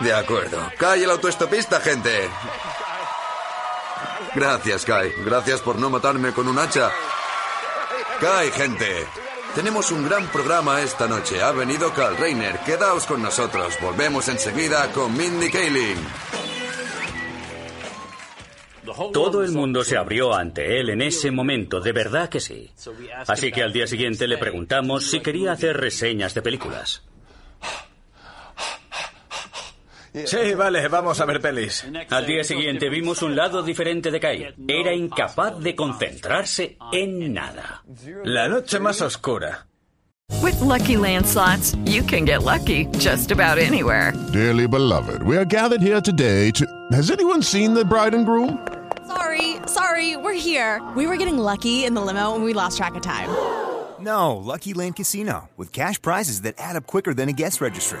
De acuerdo. Kai el autoestopista, gente. Gracias, Kai. Gracias por no matarme con un hacha. Kai, gente. Tenemos un gran programa esta noche. Ha venido Carl Reiner. Quedaos con nosotros. Volvemos enseguida con Mindy Kaling. Todo el mundo se abrió ante él en ese momento, de verdad que sí. Así que al día siguiente le preguntamos si quería hacer reseñas de películas. Sí, vale, vamos a ver pelis. Al día siguiente vimos un lado diferente de Kai. Era incapaz de concentrarse en nada. La noche más oscura. With lucky landslots, you can get lucky just about anywhere. Dearly beloved, we are gathered here today to. Has anyone seen the bride and groom? Sorry, sorry, we're here. We were getting lucky in the limo and we lost track of time. No, Lucky Land Casino, with cash prizes that add up quicker than a guest registry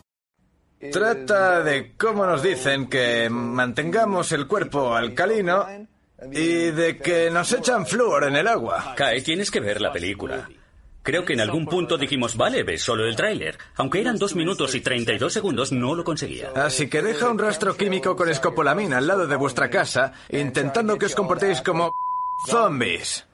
Trata de cómo nos dicen que mantengamos el cuerpo alcalino y de que nos echan flúor en el agua. Kai, tienes que ver la película. Creo que en algún punto dijimos, vale, ves solo el tráiler. Aunque eran dos minutos y 32 segundos, no lo conseguía. Así que deja un rastro químico con escopolamina al lado de vuestra casa, intentando que os comportéis como zombies.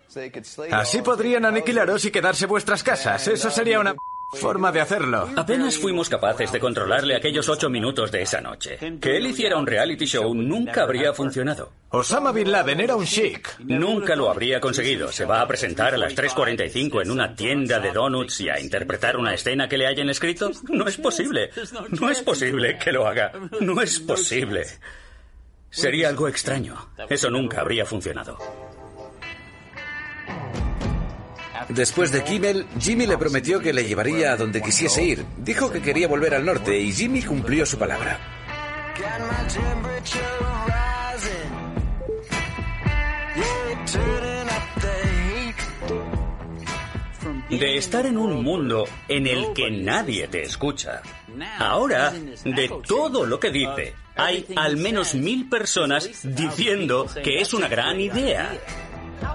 Así podrían aniquilaros y quedarse vuestras casas. Eso sería una forma de hacerlo. Apenas fuimos capaces de controlarle aquellos ocho minutos de esa noche. Que él hiciera un reality show nunca habría funcionado. Osama Bin Laden era un chic. Nunca lo habría conseguido. Se va a presentar a las 3.45 en una tienda de donuts y a interpretar una escena que le hayan escrito. No es posible. No es posible que lo haga. No es posible. Sería algo extraño. Eso nunca habría funcionado. Después de Kimmel, Jimmy le prometió que le llevaría a donde quisiese ir. Dijo que quería volver al norte y Jimmy cumplió su palabra. De estar en un mundo en el que nadie te escucha. Ahora, de todo lo que dice, hay al menos mil personas diciendo que es una gran idea.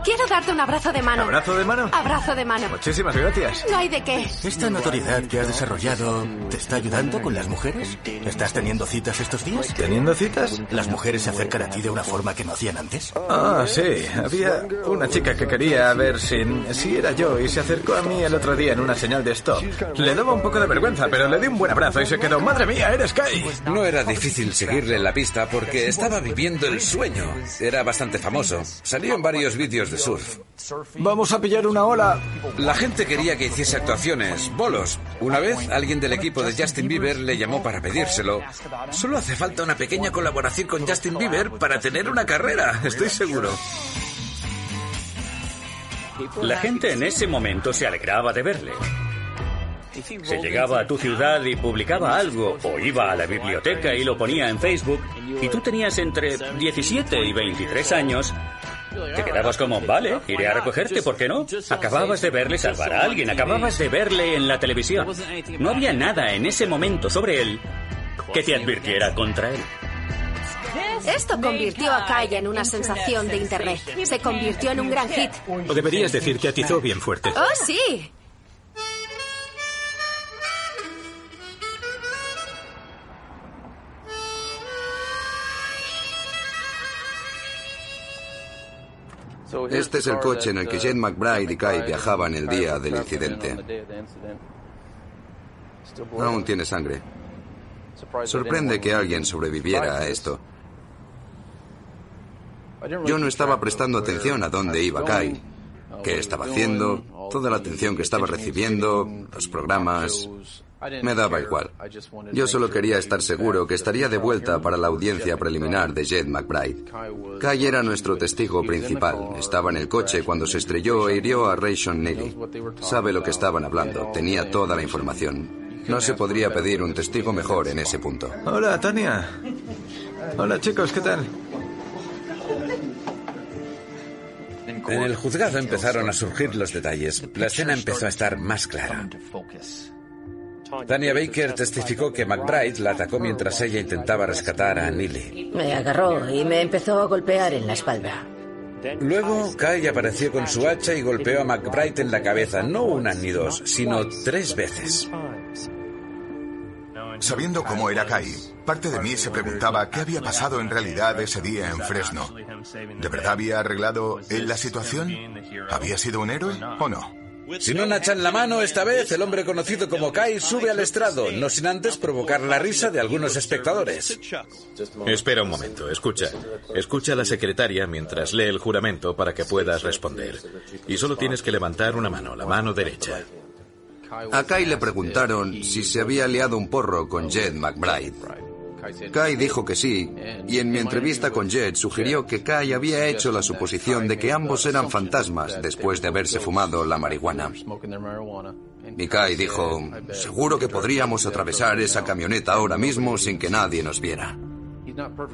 Quiero darte un abrazo de mano. ¿Abrazo de mano? Abrazo de mano. Muchísimas gracias. No hay de qué. ¿Esta notoriedad que has desarrollado te está ayudando con las mujeres? ¿Estás teniendo citas estos días? ¿Teniendo citas? ¿Las mujeres se acercan a ti de una forma que no hacían antes? Ah, sí. Había una chica que quería ver si, si era yo y se acercó a mí el otro día en una señal de stop. Le daba un poco de vergüenza, pero le di un buen abrazo y se quedó, madre mía, eres Kai. No era difícil seguirle en la pista porque estaba viviendo el sueño. Era bastante famoso. Salió en varios vídeos de surf. Vamos a pillar una ola. La gente quería que hiciese actuaciones, bolos. Una vez alguien del equipo de Justin Bieber le llamó para pedírselo. Solo hace falta una pequeña colaboración con Justin Bieber para tener una carrera, estoy seguro. La gente en ese momento se alegraba de verle. Se llegaba a tu ciudad y publicaba algo, o iba a la biblioteca y lo ponía en Facebook, y tú tenías entre 17 y 23 años, Te quedabas como, vale, iré a recogerte, ¿por qué no? Acababas de verle salvar a alguien, acababas de verle en la televisión. No había nada en ese momento sobre él que te advirtiera contra él. Esto convirtió a Kai en una sensación de Internet. Se convirtió en un gran hit. O deberías decir que atizó bien fuerte. ¡Oh, sí! Este es el coche en el que Jane McBride y Kai viajaban el día del incidente. Aún tiene sangre. Sorprende que alguien sobreviviera a esto. Yo no estaba prestando atención a dónde iba Kai, qué estaba haciendo, toda la atención que estaba recibiendo, los programas. Me daba igual. Yo solo quería estar seguro que estaría de vuelta para la audiencia preliminar de Jed McBride. Kai era nuestro testigo principal. Estaba en el coche cuando se estrelló e hirió a Rayshon Neely. Sabe lo que estaban hablando. Tenía toda la información. No se podría pedir un testigo mejor en ese punto. Hola, Tania. Hola, chicos, ¿qué tal? En el juzgado empezaron a surgir los detalles. La escena empezó a estar más clara. Tania Baker testificó que McBride la atacó mientras ella intentaba rescatar a Neely. Me agarró y me empezó a golpear en la espalda. Luego, Kai apareció con su hacha y golpeó a McBride en la cabeza, no una ni dos, sino tres veces. Sabiendo cómo era Kai, parte de mí se preguntaba qué había pasado en realidad ese día en Fresno. ¿De verdad había arreglado él la situación? ¿Había sido un héroe o no? Sin una hacha en la mano, esta vez el hombre conocido como Kai sube al estrado, no sin antes provocar la risa de algunos espectadores. Espera un momento, escucha. Escucha a la secretaria mientras lee el juramento para que puedas responder. Y solo tienes que levantar una mano, la mano derecha. A Kai le preguntaron si se había liado un porro con Jed McBride. Kai dijo que sí, y en mi entrevista con Jed sugirió que Kai había hecho la suposición de que ambos eran fantasmas después de haberse fumado la marihuana. Y Kai dijo, seguro que podríamos atravesar esa camioneta ahora mismo sin que nadie nos viera.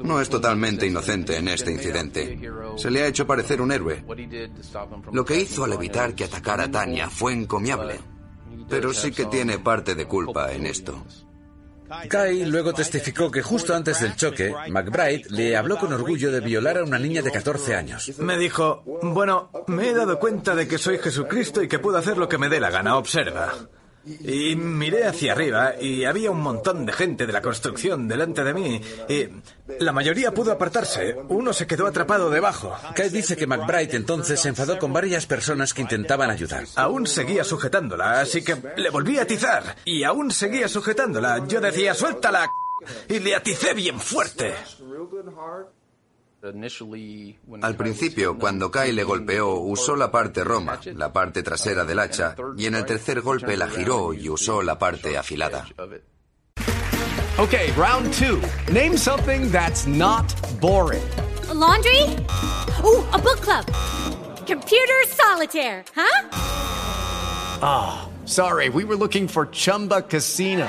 No es totalmente inocente en este incidente. Se le ha hecho parecer un héroe. Lo que hizo al evitar que atacara a Tania fue encomiable, pero sí que tiene parte de culpa en esto. Kai luego testificó que justo antes del choque, McBride le habló con orgullo de violar a una niña de 14 años. Me dijo, bueno, me he dado cuenta de que soy Jesucristo y que puedo hacer lo que me dé la gana, observa. Y miré hacia arriba y había un montón de gente de la construcción delante de mí. Y la mayoría pudo apartarse. Uno se quedó atrapado debajo. Kai dice que McBride entonces se enfadó con varias personas que intentaban ayudar. Aún seguía sujetándola, así que le volví a atizar. Y aún seguía sujetándola. Yo decía, suéltala. Y le aticé bien fuerte. Al principio, cuando Kai le golpeó, usó la parte roma, la parte trasera del hacha, y en el tercer golpe la giró y usó la parte afilada. Okay, round two. Name something that's not boring. A laundry? Ooh, a book club. Computer solitaire, huh? Ah, oh, sorry, we were looking for Chumba Casino.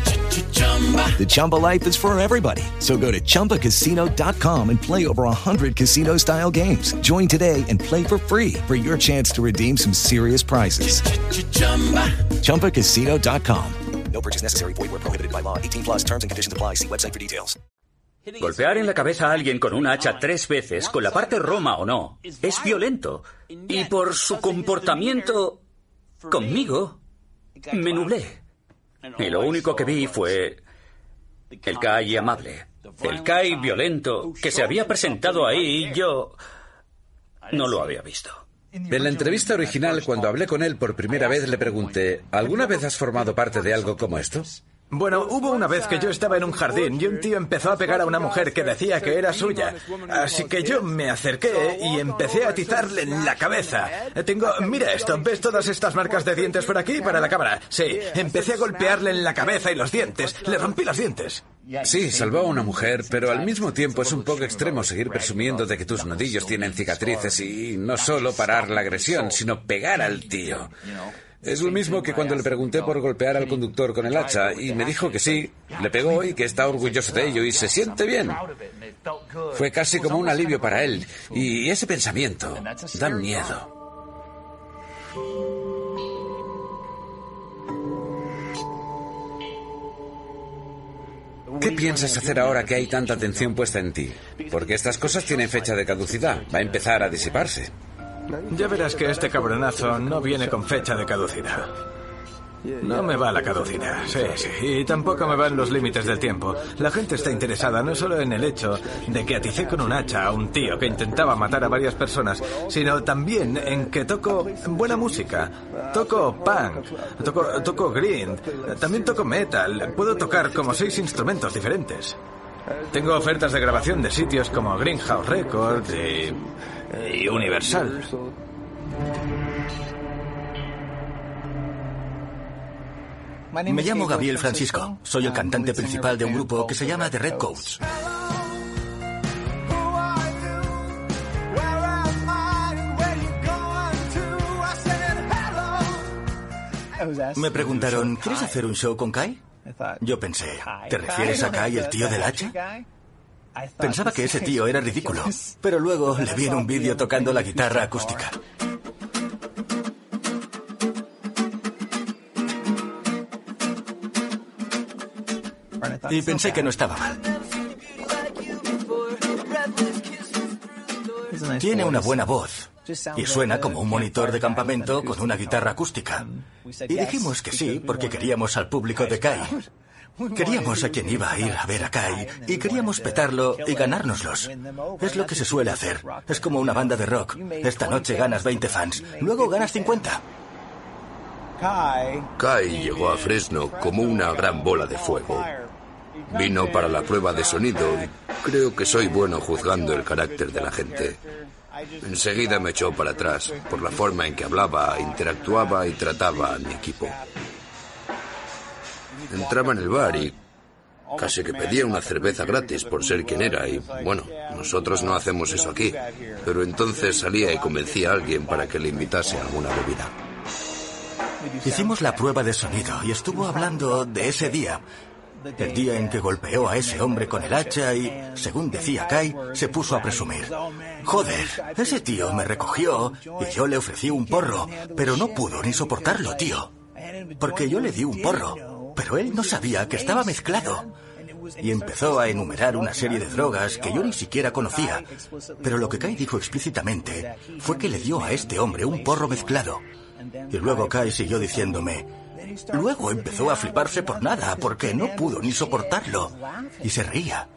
The Chumba life is for everybody. So go to ChumbaCasino.com and play over 100 casino style games. Join today and play for free for your chance to redeem some serious prizes. ChumbaCasino.com. No purchase necessary. Void where prohibited by law. 18 plus terms and conditions apply. See website for details. Golpear en la cabeza a alguien con un hacha tres veces, con la parte roma o no, es violento. Y por su comportamiento conmigo, me nublé. Y lo único que vi fue el Kai amable, el Kai violento que se había presentado ahí y yo no lo había visto. En la entrevista original, cuando hablé con él por primera vez, le pregunté, ¿alguna vez has formado parte de algo como esto? Bueno, hubo una vez que yo estaba en un jardín y un tío empezó a pegar a una mujer que decía que era suya. Así que yo me acerqué y empecé a atizarle en la cabeza. Tengo, mira esto, ¿ves todas estas marcas de dientes por aquí para la cámara? Sí, empecé a golpearle en la cabeza y los dientes. Le rompí los dientes. Sí, salvó a una mujer, pero al mismo tiempo es un poco extremo seguir presumiendo de que tus nudillos tienen cicatrices y no solo parar la agresión, sino pegar al tío. Es lo mismo que cuando le pregunté por golpear al conductor con el hacha y me dijo que sí, le pegó y que está orgulloso de ello y se siente bien. Fue casi como un alivio para él y ese pensamiento da miedo. ¿Qué piensas hacer ahora que hay tanta atención puesta en ti? Porque estas cosas tienen fecha de caducidad, va a empezar a disiparse. Ya verás que este cabronazo no viene con fecha de caducidad. No me va la caducidad, sí, sí. Y tampoco me van los límites del tiempo. La gente está interesada no solo en el hecho de que aticé con un hacha a un tío que intentaba matar a varias personas, sino también en que toco buena música. Toco punk, toco, toco green, también toco metal. Puedo tocar como seis instrumentos diferentes. Tengo ofertas de grabación de sitios como Greenhouse Records y y universal. Me llamo Gabriel Francisco. Soy el cantante principal de un grupo que se llama The Red Coats. Me preguntaron, ¿quieres hacer un show con Kai? Yo pensé, ¿te refieres a Kai, el tío del hacha? Pensaba que ese tío era ridículo, pero luego le vi en un vídeo tocando la guitarra acústica. Y pensé que no estaba mal. Tiene una buena voz y suena como un monitor de campamento con una guitarra acústica. Y dijimos que sí porque queríamos al público de Kai. Queríamos a quien iba a ir a ver a Kai y queríamos petarlo y ganárnoslos. Es lo que se suele hacer. Es como una banda de rock. Esta noche ganas 20 fans, luego ganas 50. Kai llegó a Fresno como una gran bola de fuego. Vino para la prueba de sonido y creo que soy bueno juzgando el carácter de la gente. Enseguida me echó para atrás por la forma en que hablaba, interactuaba y trataba a mi equipo. Entraba en el bar y casi que pedía una cerveza gratis por ser quien era y bueno, nosotros no hacemos eso aquí, pero entonces salía y convencía a alguien para que le invitase a alguna bebida. Hicimos la prueba de sonido y estuvo hablando de ese día, el día en que golpeó a ese hombre con el hacha y, según decía Kai, se puso a presumir. Joder, ese tío me recogió y yo le ofrecí un porro, pero no pudo ni soportarlo, tío. Porque yo le di un porro, pero él no sabía que estaba mezclado. Y empezó a enumerar una serie de drogas que yo ni siquiera conocía. Pero lo que Kai dijo explícitamente fue que le dio a este hombre un porro mezclado. Y luego Kai siguió diciéndome, Luego empezó a fliparse por nada, porque no pudo ni soportarlo. Y se reía.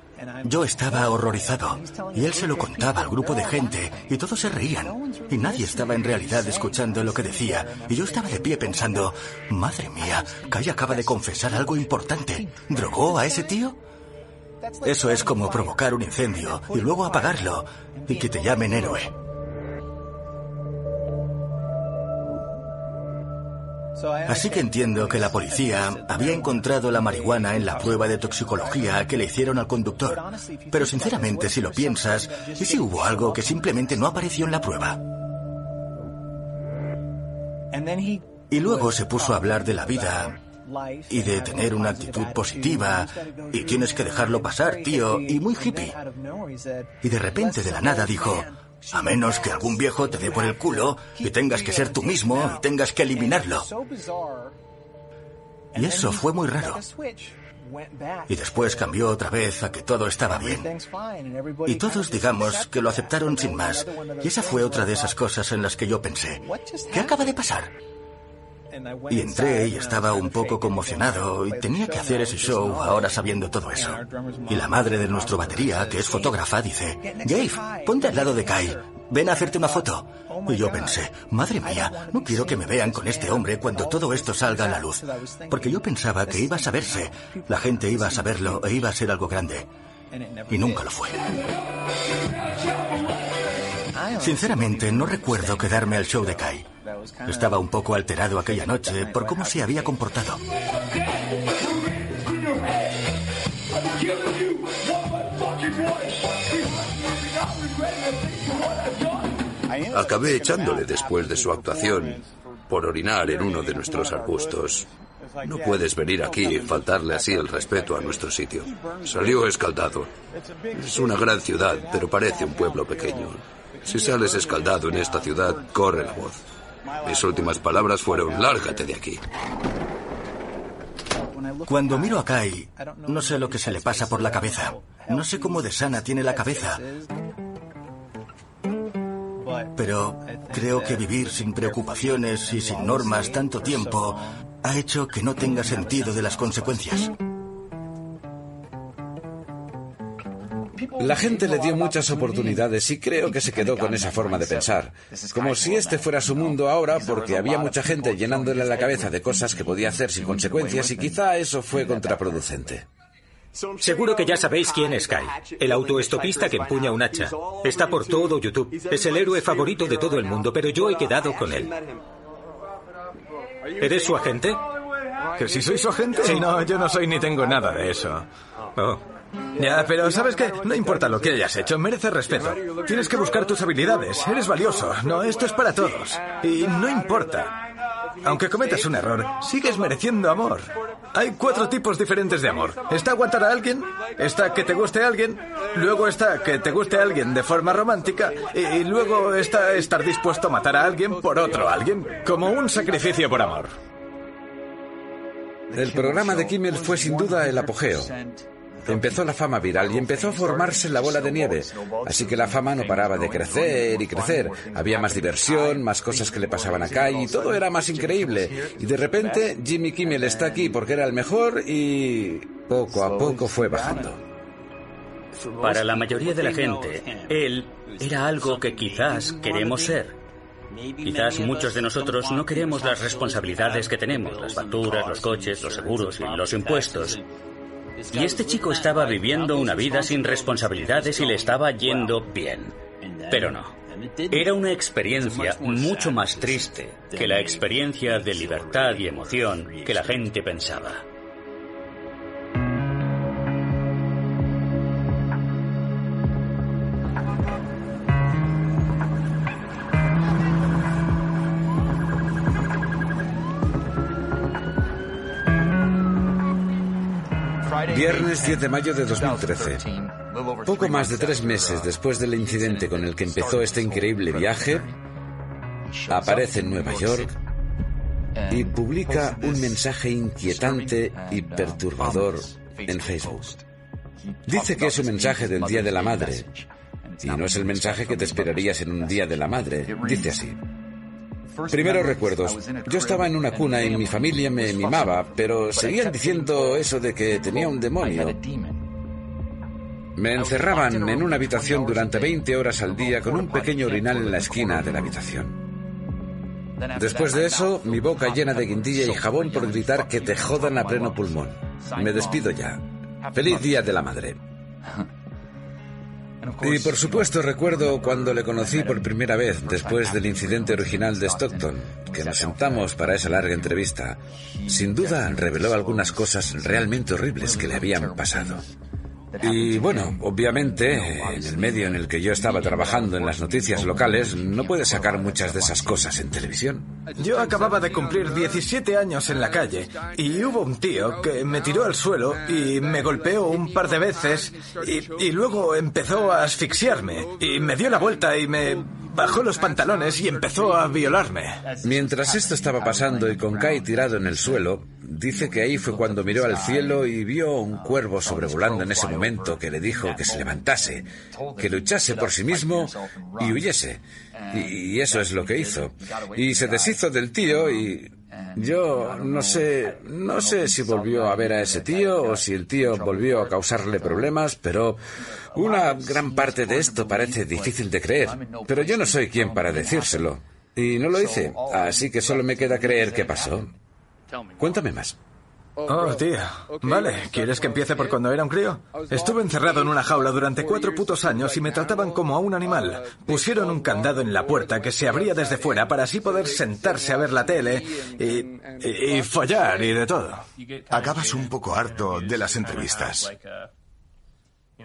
Yo estaba horrorizado, y él se lo contaba al grupo de gente, y todos se reían, y nadie estaba en realidad escuchando lo que decía, y yo estaba de pie pensando, madre mía, Kai acaba de confesar algo importante. ¿Drogó a ese tío? Eso es como provocar un incendio y luego apagarlo, y que te llamen héroe. Así que entiendo que la policía había encontrado la marihuana en la prueba de toxicología que le hicieron al conductor. Pero sinceramente, si lo piensas, ¿y si hubo algo que simplemente no apareció en la prueba? Y luego se puso a hablar de la vida y de tener una actitud positiva y tienes que dejarlo pasar, tío, y muy hippie. Y de repente de la nada dijo, a menos que algún viejo te dé por el culo y tengas que ser tú mismo y tengas que eliminarlo. Y eso fue muy raro. Y después cambió otra vez a que todo estaba bien. Y todos digamos que lo aceptaron sin más. Y esa fue otra de esas cosas en las que yo pensé, ¿qué acaba de pasar? Y entré y estaba un poco conmocionado y tenía que hacer ese show ahora sabiendo todo eso. Y la madre de nuestro batería, que es fotógrafa, dice, Dave, ponte al lado de Kai. ven a hacerte una foto. Y yo pensé, madre mía, no quiero que me vean con este hombre cuando todo esto salga a la luz. Porque yo pensaba que iba a saberse, la gente iba a saberlo e iba a ser algo grande. Y nunca lo fue. Sinceramente, no recuerdo quedarme al show de Kai. Estaba un poco alterado aquella noche por cómo se había comportado. Acabé echándole después de su actuación por orinar en uno de nuestros arbustos. No puedes venir aquí y faltarle así el respeto a nuestro sitio. Salió escaldado. Es una gran ciudad, pero parece un pueblo pequeño. Si sales escaldado en esta ciudad, corre la voz. Mis últimas palabras fueron, lárgate de aquí. Cuando miro a Kai, no sé lo que se le pasa por la cabeza. No sé cómo de sana tiene la cabeza. Pero creo que vivir sin preocupaciones y sin normas tanto tiempo ha hecho que no tenga sentido de las consecuencias. La gente le dio muchas oportunidades y creo que se quedó con esa forma de pensar. Como si este fuera su mundo ahora porque había mucha gente llenándole la cabeza de cosas que podía hacer sin consecuencias y quizá eso fue contraproducente. Seguro que ya sabéis quién es Kai, el autoestopista que empuña un hacha. Está por todo YouTube. Es el héroe favorito de todo el mundo, pero yo he quedado con él. ¿Eres su agente? ¿Que si soy su agente? No, yo no soy ni tengo nada de eso. Oh. Ya, pero ¿sabes qué? No importa lo que hayas hecho, mereces respeto. Tienes que buscar tus habilidades, eres valioso. No, esto es para todos. Y no importa. Aunque cometas un error, sigues mereciendo amor. Hay cuatro tipos diferentes de amor. Está aguantar a alguien, está que te guste a alguien, luego está que te guste a alguien de forma romántica y luego está estar dispuesto a matar a alguien por otro alguien, como un sacrificio por amor. El programa de Kimmel fue sin duda el apogeo. Empezó la fama viral y empezó a formarse la bola de nieve. Así que la fama no paraba de crecer y crecer. Había más diversión, más cosas que le pasaban acá y todo era más increíble. Y de repente Jimmy Kimmel está aquí porque era el mejor y poco a poco fue bajando. Para la mayoría de la gente, él era algo que quizás queremos ser. Quizás muchos de nosotros no queremos las responsabilidades que tenemos, las facturas, los coches, los seguros y los impuestos. Y este chico estaba viviendo una vida sin responsabilidades y le estaba yendo bien. Pero no. Era una experiencia mucho más triste que la experiencia de libertad y emoción que la gente pensaba. Viernes 10 de mayo de 2013. Poco más de tres meses después del incidente con el que empezó este increíble viaje, aparece en Nueva York y publica un mensaje inquietante y perturbador en Facebook. Dice que es un mensaje del Día de la Madre. Y no es el mensaje que te esperarías en un Día de la Madre. Dice así. Primeros recuerdos. Yo estaba en una cuna y mi familia me mimaba, pero seguían diciendo eso de que tenía un demonio. Me encerraban en una habitación durante 20 horas al día con un pequeño orinal en la esquina de la habitación. Después de eso, mi boca llena de guindilla y jabón por gritar que te jodan a pleno pulmón. Me despido ya. Feliz Día de la Madre. Y por supuesto recuerdo cuando le conocí por primera vez después del incidente original de Stockton, que nos sentamos para esa larga entrevista. Sin duda reveló algunas cosas realmente horribles que le habían pasado. Y bueno, obviamente, en el medio en el que yo estaba trabajando en las noticias locales, no puede sacar muchas de esas cosas en televisión. Yo acababa de cumplir 17 años en la calle y hubo un tío que me tiró al suelo y me golpeó un par de veces y, y luego empezó a asfixiarme y me dio la vuelta y me bajó los pantalones y empezó a violarme. Mientras esto estaba pasando y con Kai tirado en el suelo, dice que ahí fue cuando miró al cielo y vio un cuervo sobrevolando en ese momento que le dijo que se levantase, que luchase por sí mismo y huyese. Y, eso es lo que hizo. Y se deshizo del tío y Yo no sé, no sé si volvió a ver a ese tío o si el tío volvió a causarle problemas, pero una gran parte de esto parece difícil de creer. Pero yo no soy quien para decírselo. Y no lo hice, así que solo me queda creer qué pasó. Cuéntame más. Oh, tía. Vale, ¿quieres que empiece por cuando era un crío? Estuve encerrado en una jaula durante cuatro putos años y me trataban como a un animal. Pusieron un candado en la puerta que se abría desde fuera para así poder sentarse a ver la tele y, y, follar y de todo. Acabas un poco harto de las entrevistas.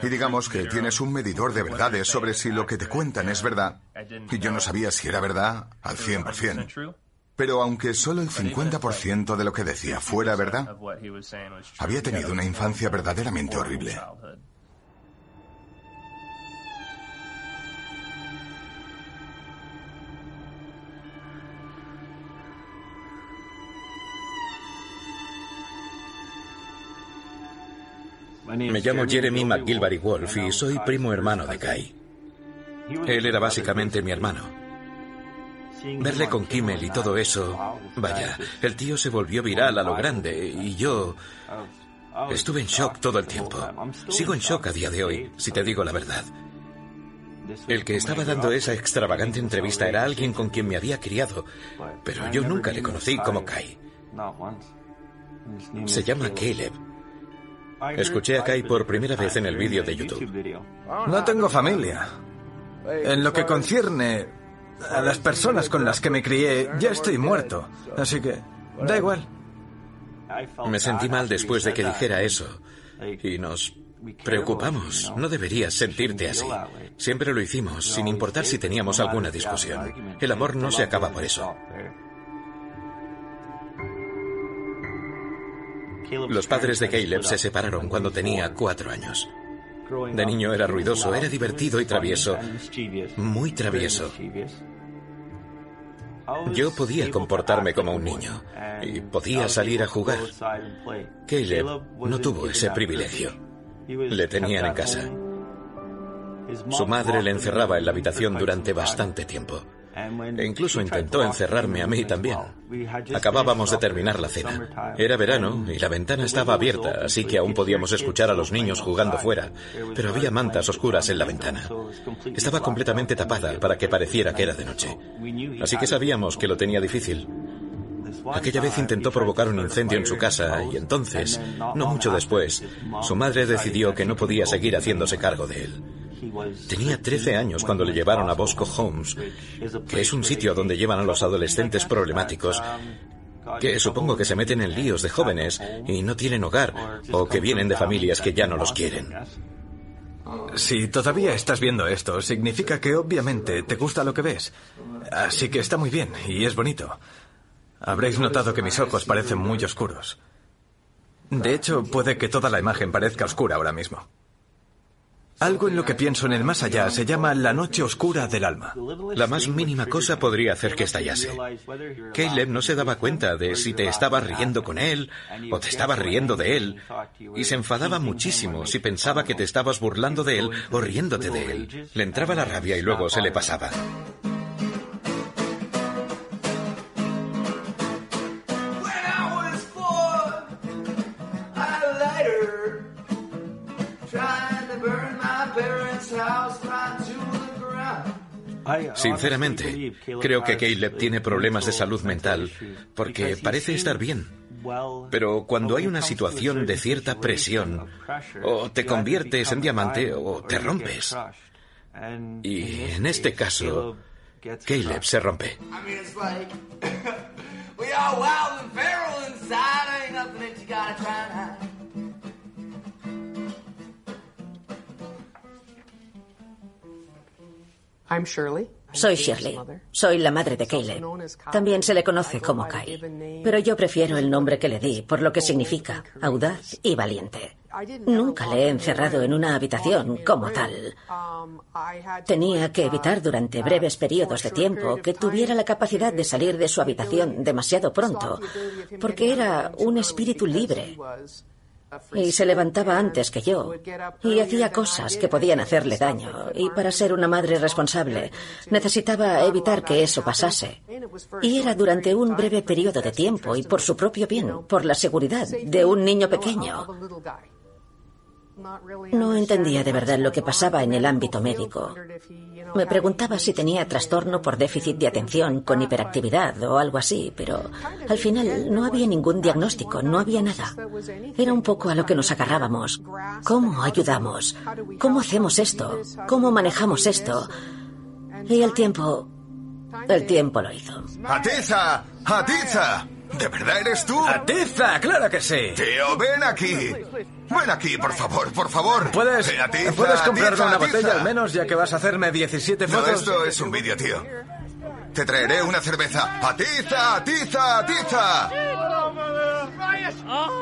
Y digamos que tienes un medidor de verdades sobre si lo que te cuentan es verdad. Y yo no sabía si era verdad al 100%. Pero aunque solo el 50% de lo que decía fuera verdad, había tenido una infancia verdaderamente horrible. Me llamo Jeremy McGilvary Wolf y soy primo hermano de Kai. Él era básicamente mi hermano. Verle con Kimmel y todo eso, vaya, el tío se volvió viral a lo grande y yo estuve en shock todo el tiempo. Sigo en shock a día de hoy, si te digo la verdad. El que estaba dando esa extravagante entrevista era alguien con quien me había criado, pero yo nunca le conocí como Kai. Se llama Caleb. Escuché a Kai por primera vez en el vídeo de YouTube. No tengo familia. En lo que concierne a las personas con las que me crié, ya estoy muerto. Así que, da igual. Me sentí mal después de que dijera eso. Y nos preocupamos. No deberías sentirte así. Siempre lo hicimos, sin importar si teníamos alguna discusión. El amor no se acaba por eso. Los padres de Caleb se separaron cuando tenía cuatro años. De niño era ruidoso, era divertido y travieso. Muy travieso. Yo podía comportarme como un niño y podía salir a jugar. Caleb no tuvo ese privilegio. Le tenían en casa. Su madre le encerraba en la habitación durante bastante tiempo. E incluso intentó encerrarme a mí también. Acabábamos de terminar la cena. Era verano y la ventana estaba abierta, así que aún podíamos escuchar a los niños jugando fuera, pero había mantas oscuras en la ventana. Estaba completamente tapada para que pareciera que era de noche. Así que sabíamos que lo tenía difícil. Aquella vez intentó provocar un incendio en su casa y entonces, no mucho después, su madre decidió que no podía seguir haciéndose cargo de él. Tenía 13 años cuando le llevaron a Bosco Homes, que es un sitio donde llevan a los adolescentes problemáticos que supongo que se meten en líos de jóvenes y no tienen hogar o que vienen de familias que ya no los quieren. Si todavía estás viendo esto, significa que obviamente te gusta lo que ves. Así que está muy bien y es bonito. Habréis notado que mis ojos parecen muy oscuros. De hecho, puede que toda la imagen parezca oscura ahora mismo. Algo en lo que pienso en el más allá se llama la noche oscura del alma. La más mínima cosa podría hacer que estallase. Caleb no se daba cuenta de si te estabas riendo con él o te estabas riendo de él y se enfadaba muchísimo si pensaba que te estabas burlando de él o riéndote de él. Le entraba la rabia y luego se le pasaba. Sinceramente, creo que Caleb tiene problemas de salud mental porque parece estar bien. Pero cuando hay una situación de cierta presión, o te conviertes en diamante o te rompes. Y en este caso, Caleb se rompe. Soy Shirley. Soy la madre de Caleb. También se le conoce como Kai. Pero yo prefiero el nombre que le di por lo que significa audaz y valiente. Nunca le he encerrado en una habitación como tal. Tenía que evitar durante breves periodos de tiempo que tuviera la capacidad de salir de su habitación demasiado pronto, porque era un espíritu libre. Y se levantaba antes que yo y hacía cosas que podían hacerle daño y para ser una madre responsable necesitaba evitar que eso pasase. Y era durante un breve periodo de tiempo y por su propio bien, por la seguridad de un niño pequeño. No entendía de verdad lo que pasaba en el ámbito médico. Me preguntaba si tenía trastorno por déficit de atención con hiperactividad o algo así, pero al final no había ningún diagnóstico, no había nada. Era un poco a lo que nos agarrábamos. ¿Cómo ayudamos? ¿Cómo hacemos esto? ¿Cómo manejamos esto? Y el tiempo... El tiempo lo hizo. ¡Atiza! ¡Atiza! ¿De verdad eres tú? ¡Atiza! ¡Claro que sí! Tío, ven aquí. Ven aquí, por favor, por favor. ¿Puedes, Atiza, ¿puedes comprarme Atiza, una Atiza. botella al menos ya que vas a hacerme 17 No, fotos? esto es un vídeo, tío. Te traeré una cerveza. ¡Atiza, atiza, atiza!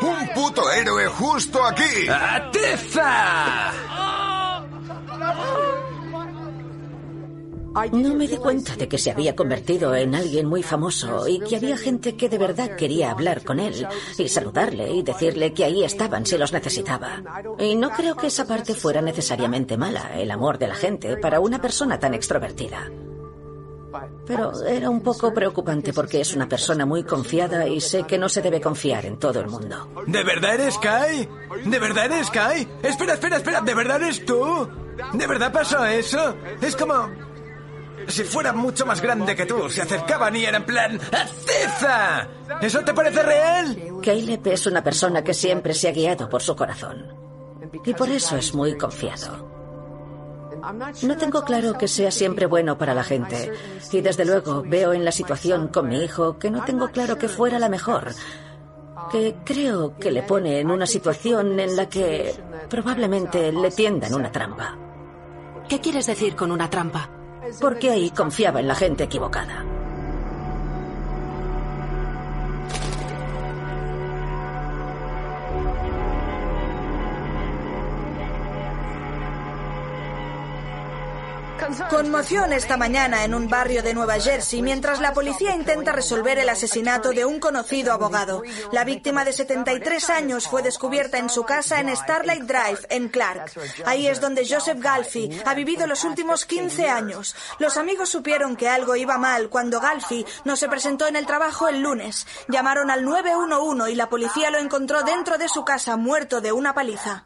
¡Un puto héroe justo aquí! ¡Atiza! No me di cuenta de que se había convertido en alguien muy famoso y que había gente que de verdad quería hablar con él y saludarle y decirle que ahí estaban si los necesitaba. Y no creo que esa parte fuera necesariamente mala, el amor de la gente, para una persona tan extrovertida. Pero era un poco preocupante porque es una persona muy confiada y sé que no se debe confiar en todo el mundo. ¿De verdad eres Kai? ¿De verdad eres Kai? Espera, espera, espera, ¿de verdad eres tú? ¿De verdad pasó eso? Es como... Si fuera mucho más grande que tú, se acercaban y eran en plan... ¡Atiza! ¿Eso te parece real? Caleb es una persona que siempre se ha guiado por su corazón. Y por eso es muy confiado. No tengo claro que sea siempre bueno para la gente. Y desde luego veo en la situación con mi hijo que no tengo claro que fuera la mejor. Que creo que le pone en una situación en la que probablemente le tiendan una trampa. ¿Qué quieres decir con una trampa? Porque ahí confiaba en la gente equivocada. Conmoción esta mañana en un barrio de Nueva Jersey mientras la policía intenta resolver el asesinato de un conocido abogado. La víctima de 73 años fue descubierta en su casa en Starlight Drive, en Clark. Ahí es donde Joseph Galfi ha vivido los últimos 15 años. Los amigos supieron que algo iba mal cuando Galfi no se presentó en el trabajo el lunes. Llamaron al 911 y la policía lo encontró dentro de su casa muerto de una paliza.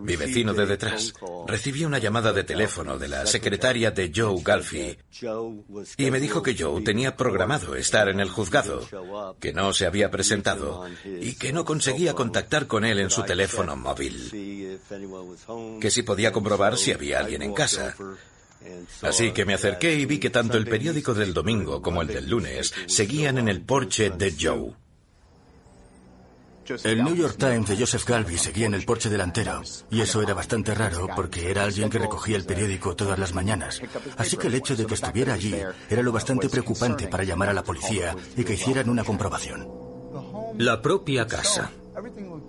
Mi vecino de detrás. Recibí una llamada de teléfono de la secretaria de Joe Galfi y me dijo que Joe tenía programado estar en el juzgado, que no se había presentado y que no conseguía contactar con él en su teléfono móvil, que si podía comprobar si había alguien en casa. Así que me acerqué y vi que tanto el periódico del domingo como el del lunes seguían en el porche de Joe. El New York Times de Joseph Galvey seguía en el porche delantero, y eso era bastante raro porque era alguien que recogía el periódico todas las mañanas. Así que el hecho de que estuviera allí era lo bastante preocupante para llamar a la policía y que hicieran una comprobación. La propia casa.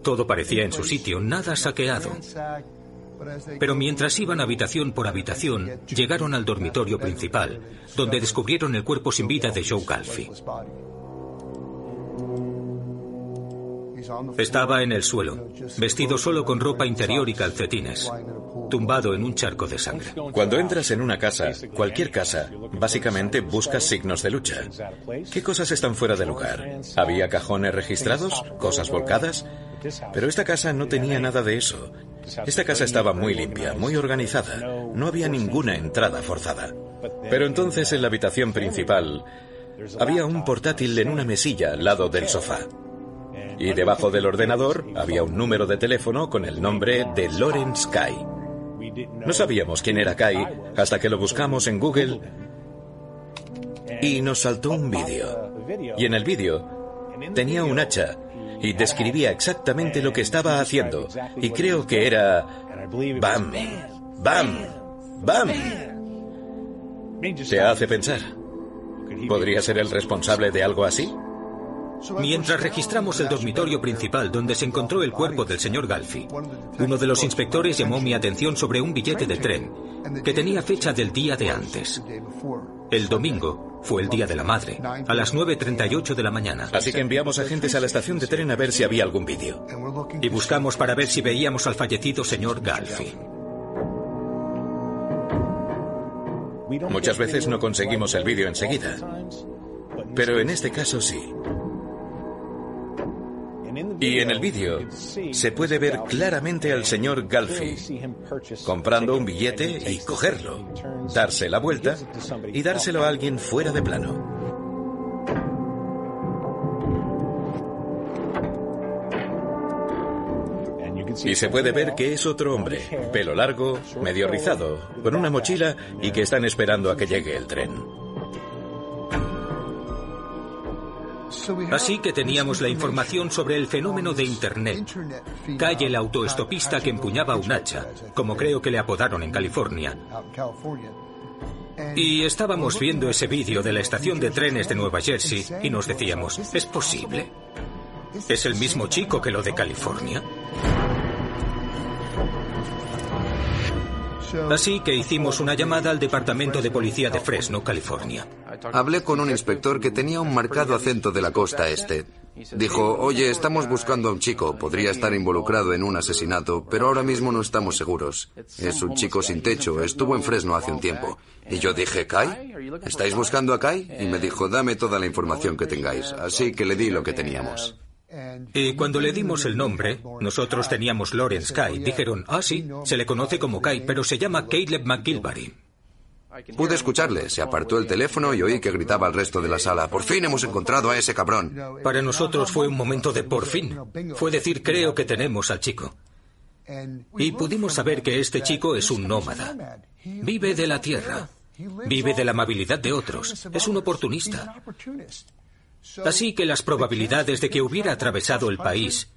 Todo parecía en su sitio, nada saqueado. Pero mientras iban habitación por habitación, llegaron al dormitorio principal, donde descubrieron el cuerpo sin vida de Joe Galfi. Estaba en el suelo, vestido solo con ropa interior y calcetines, tumbado en un charco de sangre. Cuando entras en una casa, cualquier casa, básicamente buscas signos de lucha. ¿Qué cosas están fuera de lugar? ¿Había cajones registrados? ¿Cosas volcadas? Pero esta casa no tenía nada de eso. Esta casa estaba muy limpia, muy organizada. No había ninguna entrada forzada. Pero entonces en la habitación principal había un portátil en una mesilla al lado del sofá. Y debajo del ordenador había un número de teléfono con el nombre de Lawrence Kai. No sabíamos quién era Kai hasta que lo buscamos en Google y nos saltó un vídeo. Y en el vídeo tenía un hacha y describía exactamente lo que estaba haciendo. Y creo que era... ¡Bam! ¡Bam! ¡Bam! Te hace pensar. ¿Podría ser el responsable de algo así? Mientras registramos el dormitorio principal donde se encontró el cuerpo del señor Galfi, uno de los inspectores llamó mi atención sobre un billete de tren que tenía fecha del día de antes. El domingo fue el día de la madre, a las 9.38 de la mañana. Así que enviamos agentes a la estación de tren a ver si había algún vídeo. Y buscamos para ver si veíamos al fallecido señor Galfi. Muchas veces no conseguimos el vídeo enseguida, pero en este caso sí. Y en el vídeo se puede ver claramente al señor Galfi comprando un billete y cogerlo, darse la vuelta y dárselo a alguien fuera de plano. Y se puede ver que es otro hombre, pelo largo, medio rizado, con una mochila y que están esperando a que llegue el tren. Así que teníamos la información sobre el fenómeno de Internet. Calle el autoestopista que empuñaba un hacha, como creo que le apodaron en California. Y estábamos viendo ese vídeo de la estación de trenes de Nueva Jersey y nos decíamos, ¿es posible? ¿Es el mismo chico que lo de California? Así que hicimos una llamada al Departamento de Policía de Fresno, California. Hablé con un inspector que tenía un marcado acento de la costa este. Dijo, oye, estamos buscando a un chico, podría estar involucrado en un asesinato, pero ahora mismo no estamos seguros. Es un chico sin techo, estuvo en Fresno hace un tiempo. Y yo dije, ¿Kai? ¿Estáis buscando a Kai? Y me dijo, dame toda la información que tengáis. Así que le di lo que teníamos. Y cuando le dimos el nombre, nosotros teníamos Lawrence Kai. Dijeron, ah, sí, se le conoce como Kai, pero se llama Caleb McGilvary. Pude escucharle, se apartó el teléfono y oí que gritaba al resto de la sala, por fin hemos encontrado a ese cabrón. Para nosotros fue un momento de por fin. Fue decir, creo que tenemos al chico. Y pudimos saber que este chico es un nómada. Vive de la tierra. Vive de la amabilidad de otros. Es un oportunista. Así que las probabilidades de que hubiera atravesado el país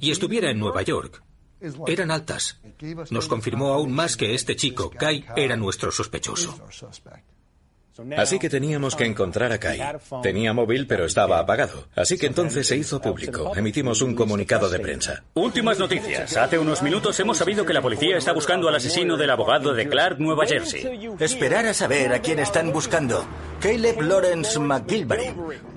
y estuviera en Nueva York eran altas. Nos confirmó aún más que este chico, Kai, era nuestro sospechoso. Así que teníamos que encontrar a Kai. Tenía móvil, pero estaba apagado. Así que entonces se hizo público. Emitimos un comunicado de prensa. Últimas noticias. Hace unos minutos hemos sabido que la policía está buscando al asesino del abogado de Clark, Nueva Jersey. Esperar a saber a quién están buscando. Caleb Lawrence McGilvary.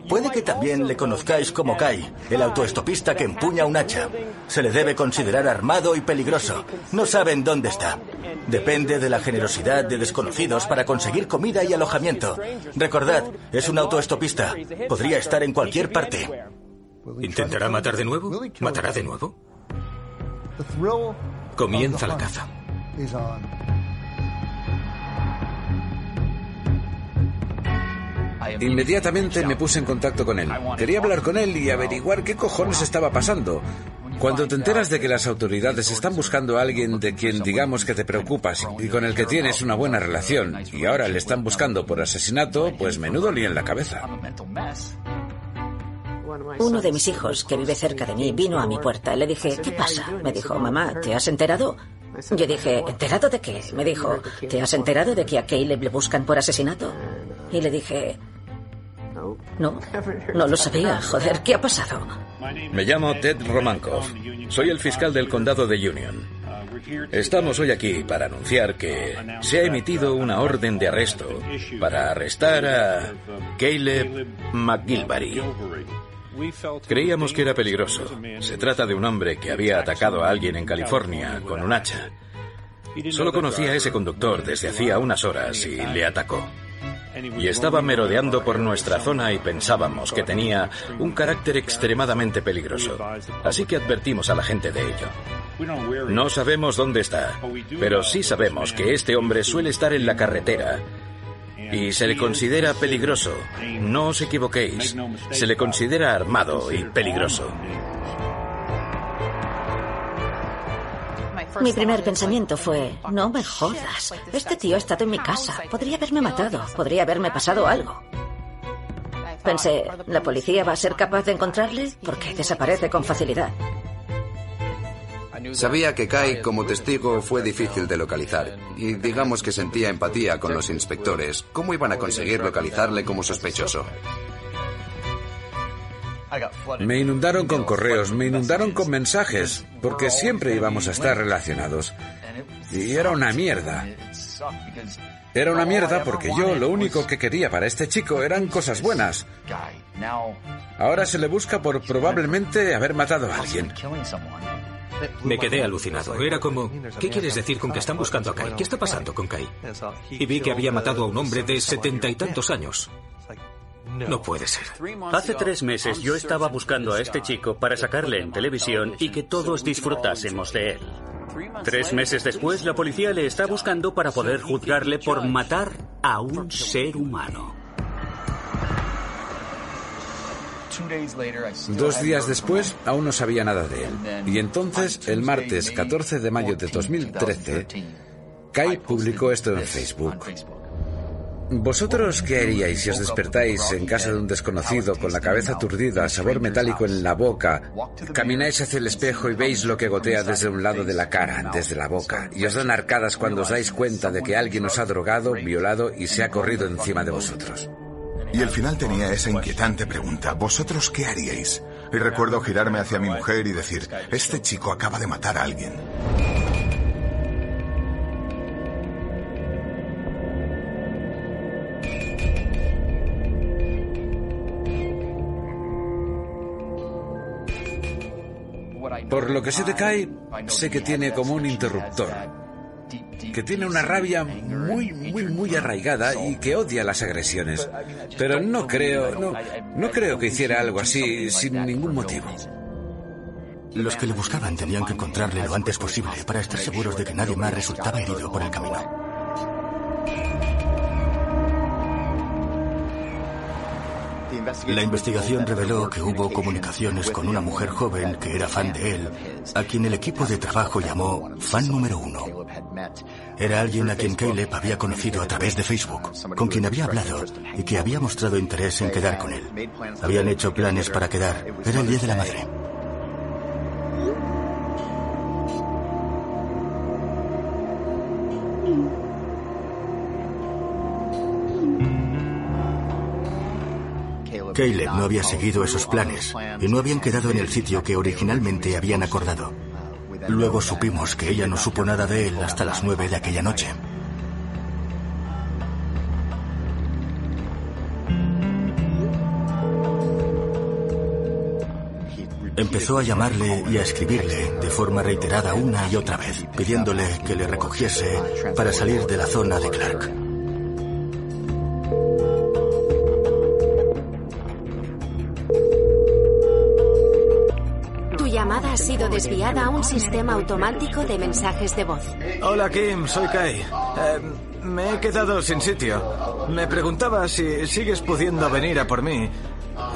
Puede que también le conozcáis como Kai, el autoestopista que empuña un hacha. Se le debe considerar armado y peligroso. No saben dónde está. Depende de la generosidad de desconocidos para conseguir comida y alojamiento. Recordad, es un autoestopista. Podría estar en cualquier parte. ¿Intentará matar de nuevo? ¿Matará de nuevo? Comienza la caza. Inmediatamente me puse en contacto con él. Quería hablar con él y averiguar qué cojones estaba pasando. Cuando te enteras de que las autoridades están buscando a alguien de quien digamos que te preocupas y con el que tienes una buena relación y ahora le están buscando por asesinato, pues menudo lío en la cabeza. Uno de mis hijos, que vive cerca de mí, vino a mi puerta. Le dije, ¿qué pasa? Me dijo, mamá, ¿te has enterado? Yo dije, ¿enterado de qué? Me dijo, ¿te has enterado de que a Caleb le buscan por asesinato? Y le dije, no, no lo sabía. Joder, ¿qué ha pasado? Me llamo Ted Romankov. Soy el fiscal del condado de Union. Estamos hoy aquí para anunciar que se ha emitido una orden de arresto para arrestar a Caleb McGilvary. Creíamos que era peligroso. Se trata de un hombre que había atacado a alguien en California con un hacha. Solo conocía a ese conductor desde hacía unas horas y le atacó. Y estaba merodeando por nuestra zona y pensábamos que tenía un carácter extremadamente peligroso. Así que advertimos a la gente de ello. No sabemos dónde está, pero sí sabemos que este hombre suele estar en la carretera y se le considera peligroso. No os equivoquéis, se le considera armado y peligroso. Mi primer pensamiento fue, no me jodas, este tío ha estado en mi casa, podría haberme matado, podría haberme pasado algo. Pensé, ¿la policía va a ser capaz de encontrarle? Porque desaparece con facilidad. Sabía que Kai como testigo fue difícil de localizar y digamos que sentía empatía con los inspectores. ¿Cómo iban a conseguir localizarle como sospechoso? Me inundaron con correos, me inundaron con mensajes, porque siempre íbamos a estar relacionados. Y era una mierda. Era una mierda porque yo lo único que quería para este chico eran cosas buenas. Ahora se le busca por probablemente haber matado a alguien. Me quedé alucinado. Era como, ¿qué quieres decir con que están buscando a Kai? ¿Qué está pasando con Kai? Y vi que había matado a un hombre de setenta y tantos años. No puede ser. Hace tres meses yo estaba buscando a este chico para sacarle en televisión y que todos disfrutásemos de él. Tres meses después, la policía le está buscando para poder juzgarle por matar a un ser humano. Dos días después, aún no sabía nada de él. Y entonces, el martes 14 de mayo de 2013, Kai publicó esto en Facebook. ¿Vosotros qué haríais si os despertáis en casa de un desconocido con la cabeza aturdida, sabor metálico en la boca, camináis hacia el espejo y veis lo que gotea desde un lado de la cara, desde la boca, y os dan arcadas cuando os dais cuenta de que alguien os ha drogado, violado y se ha corrido encima de vosotros? Y al final tenía esa inquietante pregunta, ¿vosotros qué haríais? Y recuerdo girarme hacia mi mujer y decir, este chico acaba de matar a alguien. Por lo que se te cae, sé que tiene como un interruptor, que tiene una rabia muy, muy, muy arraigada y que odia las agresiones. Pero no creo, no, no creo que hiciera algo así sin ningún motivo. Los que le buscaban tenían que encontrarle lo antes posible para estar seguros de que nadie más resultaba herido por el camino. La investigación reveló que hubo comunicaciones con una mujer joven que era fan de él, a quien el equipo de trabajo llamó fan número uno. Era alguien a quien Caleb había conocido a través de Facebook, con quien había hablado y que había mostrado interés en quedar con él. Habían hecho planes para quedar. Era el Día de la Madre. Caleb no había seguido esos planes y no habían quedado en el sitio que originalmente habían acordado. Luego supimos que ella no supo nada de él hasta las nueve de aquella noche. Empezó a llamarle y a escribirle de forma reiterada una y otra vez, pidiéndole que le recogiese para salir de la zona de Clark. Sido desviada a un sistema automático de mensajes de voz. Hola Kim, soy Kai. Eh, me he quedado sin sitio. Me preguntaba si sigues pudiendo venir a por mí.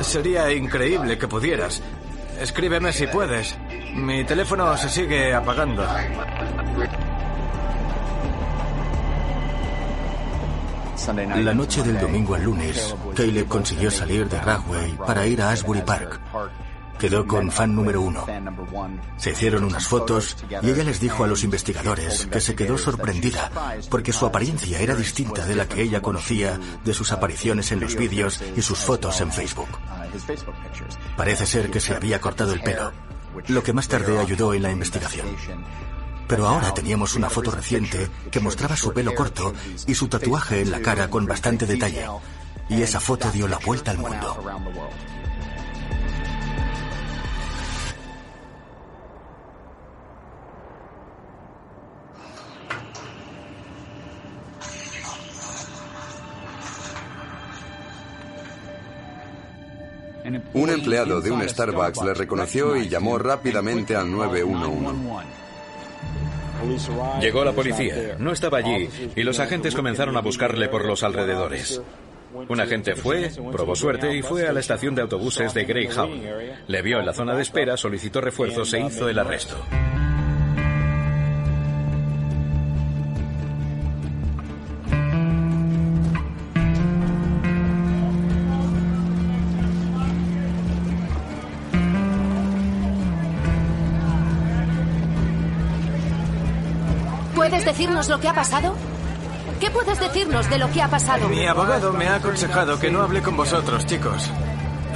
Sería increíble que pudieras. Escríbeme si puedes. Mi teléfono se sigue apagando. La noche del domingo al lunes, Caleb consiguió salir de Ragway para ir a Asbury Park. Quedó con fan número uno. Se hicieron unas fotos y ella les dijo a los investigadores que se quedó sorprendida porque su apariencia era distinta de la que ella conocía de sus apariciones en los vídeos y sus fotos en Facebook. Parece ser que se había cortado el pelo, lo que más tarde ayudó en la investigación. Pero ahora teníamos una foto reciente que mostraba su pelo corto y su tatuaje en la cara con bastante detalle. Y esa foto dio la vuelta al mundo. Un empleado de un Starbucks le reconoció y llamó rápidamente al 911. Llegó la policía, no estaba allí y los agentes comenzaron a buscarle por los alrededores. Un agente fue, probó suerte y fue a la estación de autobuses de Greyhound. Le vio en la zona de espera, solicitó refuerzos e hizo el arresto. Decirnos lo que ha pasado? ¿Qué puedes decirnos de lo que ha pasado? Mi abogado me ha aconsejado que no hable con vosotros, chicos.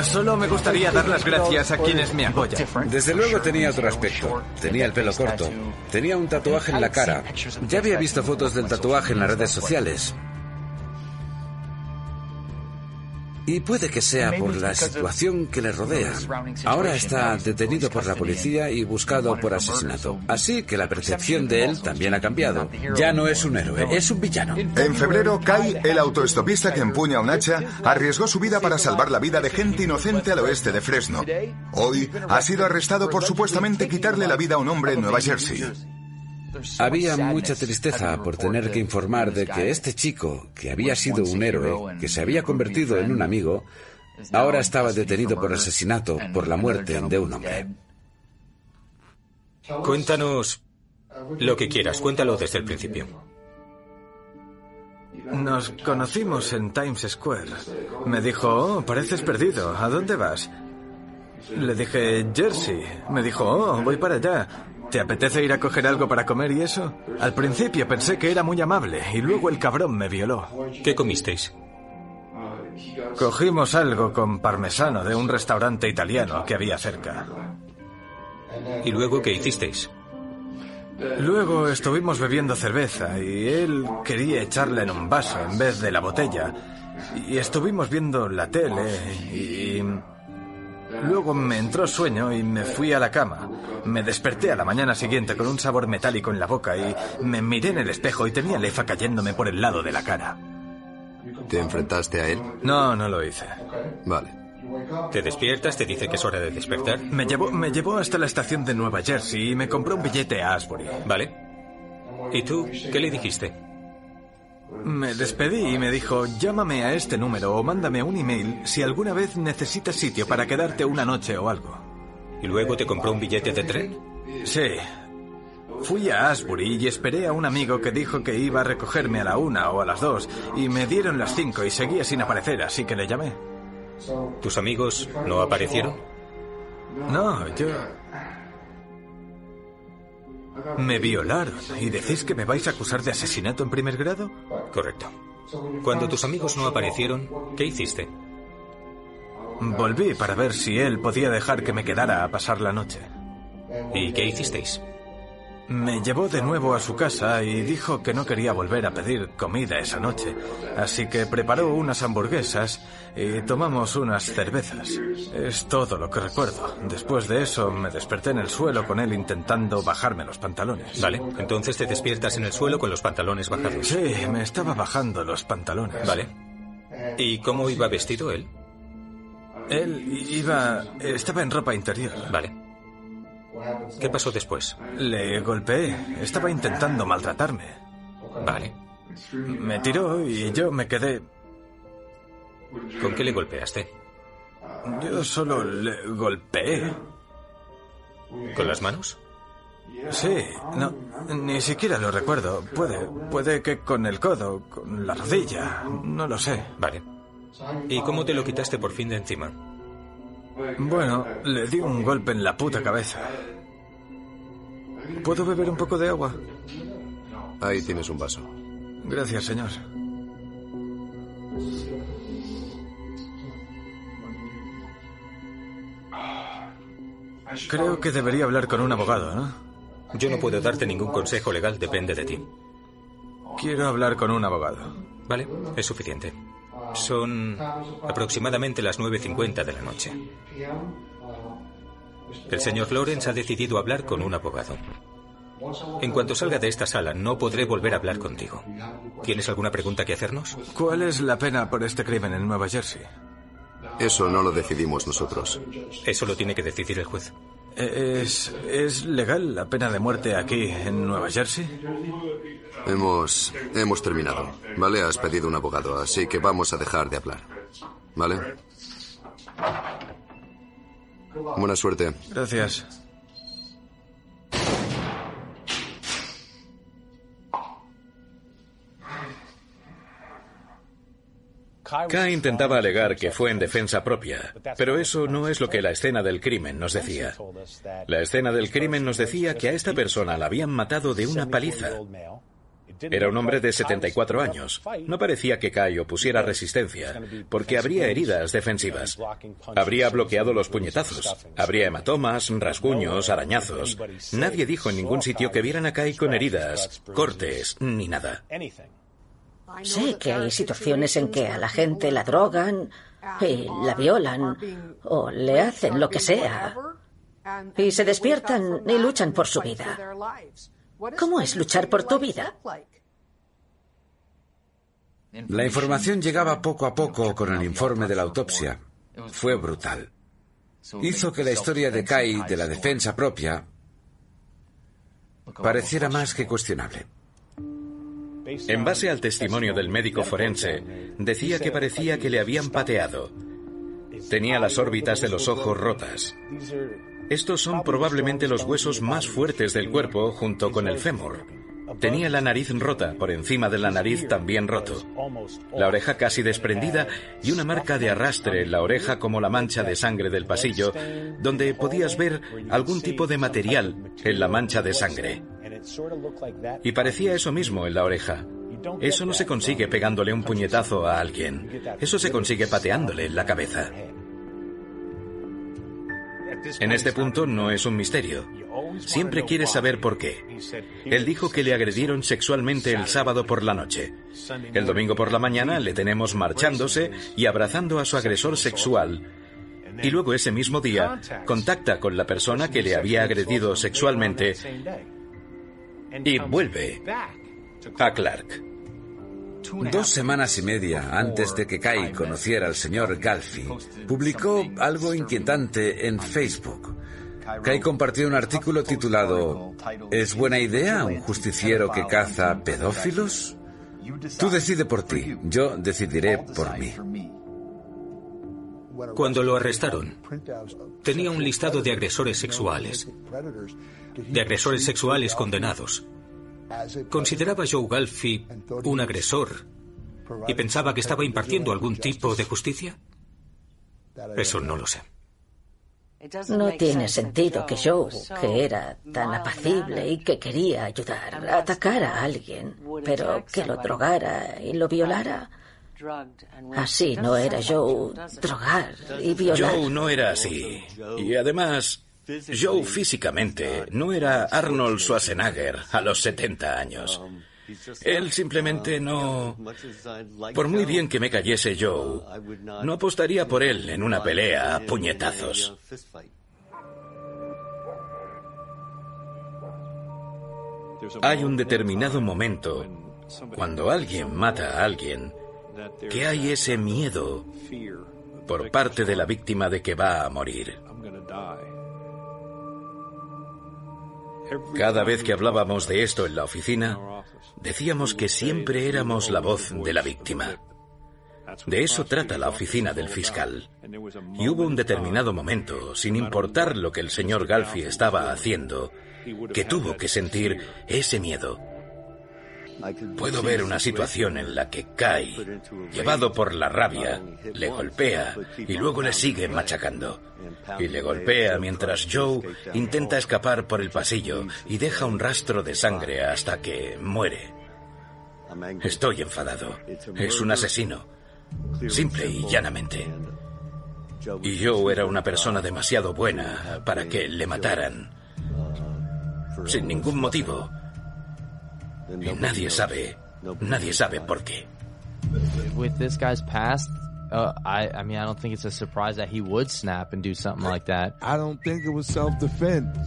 Solo me gustaría dar las gracias a quienes me apoyan. Desde luego tenía otro aspecto. Tenía el pelo corto. Tenía un tatuaje en la cara. Ya había visto fotos del tatuaje en las redes sociales. Y puede que sea por la situación que le rodea. Ahora está detenido por la policía y buscado por asesinato. Así que la percepción de él también ha cambiado. Ya no es un héroe, es un villano. En febrero, Kai, el autoestopista que empuña un hacha, arriesgó su vida para salvar la vida de gente inocente al oeste de Fresno. Hoy ha sido arrestado por supuestamente quitarle la vida a un hombre en Nueva Jersey. Había mucha tristeza por tener que informar de que este chico, que había sido un héroe, que se había convertido en un amigo, ahora estaba detenido por asesinato por la muerte de un hombre. Cuéntanos lo que quieras, cuéntalo desde el principio. Nos conocimos en Times Square. Me dijo, oh, pareces perdido, ¿a dónde vas? Le dije, Jersey. Me dijo, oh, voy para allá. ¿Te apetece ir a coger algo para comer y eso? Al principio pensé que era muy amable y luego el cabrón me violó. ¿Qué comisteis? Cogimos algo con parmesano de un restaurante italiano que había cerca. ¿Y luego qué hicisteis? Luego estuvimos bebiendo cerveza y él quería echarla en un vaso en vez de la botella. Y estuvimos viendo la tele y... Luego me entró sueño y me fui a la cama. Me desperté a la mañana siguiente con un sabor metálico en la boca y me miré en el espejo y tenía lefa cayéndome por el lado de la cara. ¿Te enfrentaste a él? No, no lo hice. Vale. ¿Te despiertas? ¿Te dice que es hora de despertar? Me llevó, me llevó hasta la estación de Nueva Jersey y me compró un billete a Asbury. Vale. ¿Y tú qué le dijiste? Me despedí y me dijo, llámame a este número o mándame un email si alguna vez necesitas sitio para quedarte una noche o algo. ¿Y luego te compró un billete de tren? Sí. Fui a Asbury y esperé a un amigo que dijo que iba a recogerme a la una o a las dos y me dieron las cinco y seguía sin aparecer, así que le llamé. ¿Tus amigos no aparecieron? No, yo... Me violaron y decís que me vais a acusar de asesinato en primer grado. Correcto. Cuando tus amigos no aparecieron, ¿qué hiciste? Volví para ver si él podía dejar que me quedara a pasar la noche. ¿Y qué hicisteis? Me llevó de nuevo a su casa y dijo que no quería volver a pedir comida esa noche. Así que preparó unas hamburguesas y tomamos unas cervezas. Es todo lo que recuerdo. Después de eso me desperté en el suelo con él intentando bajarme los pantalones. Vale, entonces te despiertas en el suelo con los pantalones bajados. Sí, me estaba bajando los pantalones. Vale. ¿Y cómo iba vestido él? Él iba... estaba en ropa interior. Vale. ¿Qué pasó después? Le golpeé. Estaba intentando maltratarme. Vale. Me tiró y yo me quedé... ¿Con qué le golpeaste? Yo solo le golpeé. ¿Con las manos? Sí, no, ni siquiera lo recuerdo. Puede, puede que con el codo, con la rodilla, no lo sé. Vale. ¿Y cómo te lo quitaste por fin de encima? Bueno, le di un golpe en la puta cabeza. ¿Puedo beber un poco de agua? Ahí tienes un vaso. Gracias, señor. Creo que debería hablar con un abogado, ¿no? Yo no puedo darte ningún consejo legal, depende de ti. Quiero hablar con un abogado. Vale, es suficiente. Son aproximadamente las 9.50 de la noche. El señor Lawrence ha decidido hablar con un abogado. En cuanto salga de esta sala, no podré volver a hablar contigo. ¿Tienes alguna pregunta que hacernos? ¿Cuál es la pena por este crimen en Nueva Jersey? Eso no lo decidimos nosotros. Eso lo tiene que decidir el juez. ¿Es, ¿Es legal la pena de muerte aquí en Nueva Jersey? Hemos, hemos terminado. ¿Vale? Has pedido un abogado, así que vamos a dejar de hablar. ¿Vale? Buena suerte. Gracias. Kai intentaba alegar que fue en defensa propia, pero eso no es lo que la escena del crimen nos decía. La escena del crimen nos decía que a esta persona la habían matado de una paliza. Era un hombre de 74 años. No parecía que Kai opusiera resistencia, porque habría heridas defensivas. Habría bloqueado los puñetazos. Habría hematomas, rasguños, arañazos. Nadie dijo en ningún sitio que vieran a Kai con heridas, cortes, ni nada. Sé que hay situaciones en que a la gente la drogan y la violan o le hacen lo que sea y se despiertan y luchan por su vida. ¿Cómo es luchar por tu vida? La información llegaba poco a poco con el informe de la autopsia. Fue brutal. Hizo que la historia de Kai de la defensa propia pareciera más que cuestionable. En base al testimonio del médico forense, decía que parecía que le habían pateado. Tenía las órbitas de los ojos rotas. Estos son probablemente los huesos más fuertes del cuerpo junto con el fémur. Tenía la nariz rota, por encima de la nariz también roto. La oreja casi desprendida y una marca de arrastre en la oreja como la mancha de sangre del pasillo, donde podías ver algún tipo de material en la mancha de sangre. Y parecía eso mismo en la oreja. Eso no se consigue pegándole un puñetazo a alguien. Eso se consigue pateándole en la cabeza. En este punto no es un misterio. Siempre quieres saber por qué. Él dijo que le agredieron sexualmente el sábado por la noche. El domingo por la mañana le tenemos marchándose y abrazando a su agresor sexual. Y luego ese mismo día contacta con la persona que le había agredido sexualmente y vuelve a Clark. Dos semanas y media antes de que Kai conociera al señor Galfi, publicó algo inquietante en Facebook. Kai compartió un artículo titulado ¿Es buena idea un justiciero que caza pedófilos? Tú decide por ti, yo decidiré por mí. Cuando lo arrestaron, tenía un listado de agresores sexuales, de agresores sexuales condenados. ¿Consideraba Joe Galfi un agresor y pensaba que estaba impartiendo algún tipo de justicia? Eso no lo sé. No tiene sentido que Joe, que era tan apacible y que quería ayudar, atacara a alguien, pero que lo drogara y lo violara. Así no era Joe drogar y violar. Joe no era así. Y además, Joe físicamente no era Arnold Schwarzenegger a los 70 años. Él simplemente no... Por muy bien que me cayese Joe, no apostaría por él en una pelea a puñetazos. Hay un determinado momento, cuando alguien mata a alguien, que hay ese miedo por parte de la víctima de que va a morir. Cada vez que hablábamos de esto en la oficina, decíamos que siempre éramos la voz de la víctima. De eso trata la oficina del fiscal. Y hubo un determinado momento, sin importar lo que el señor Galfi estaba haciendo, que tuvo que sentir ese miedo. Puedo ver una situación en la que Kai, llevado por la rabia, le golpea y luego le sigue machacando. Y le golpea mientras Joe intenta escapar por el pasillo y deja un rastro de sangre hasta que muere. Estoy enfadado. Es un asesino. Simple y llanamente. Y Joe era una persona demasiado buena para que le mataran. Sin ningún motivo. Y nadie sabe, nadie sabe por qué. With this guy's past, uh, I, I mean, I don't think it's a surprise that he would snap and do something like that. I don't think it was self-defense.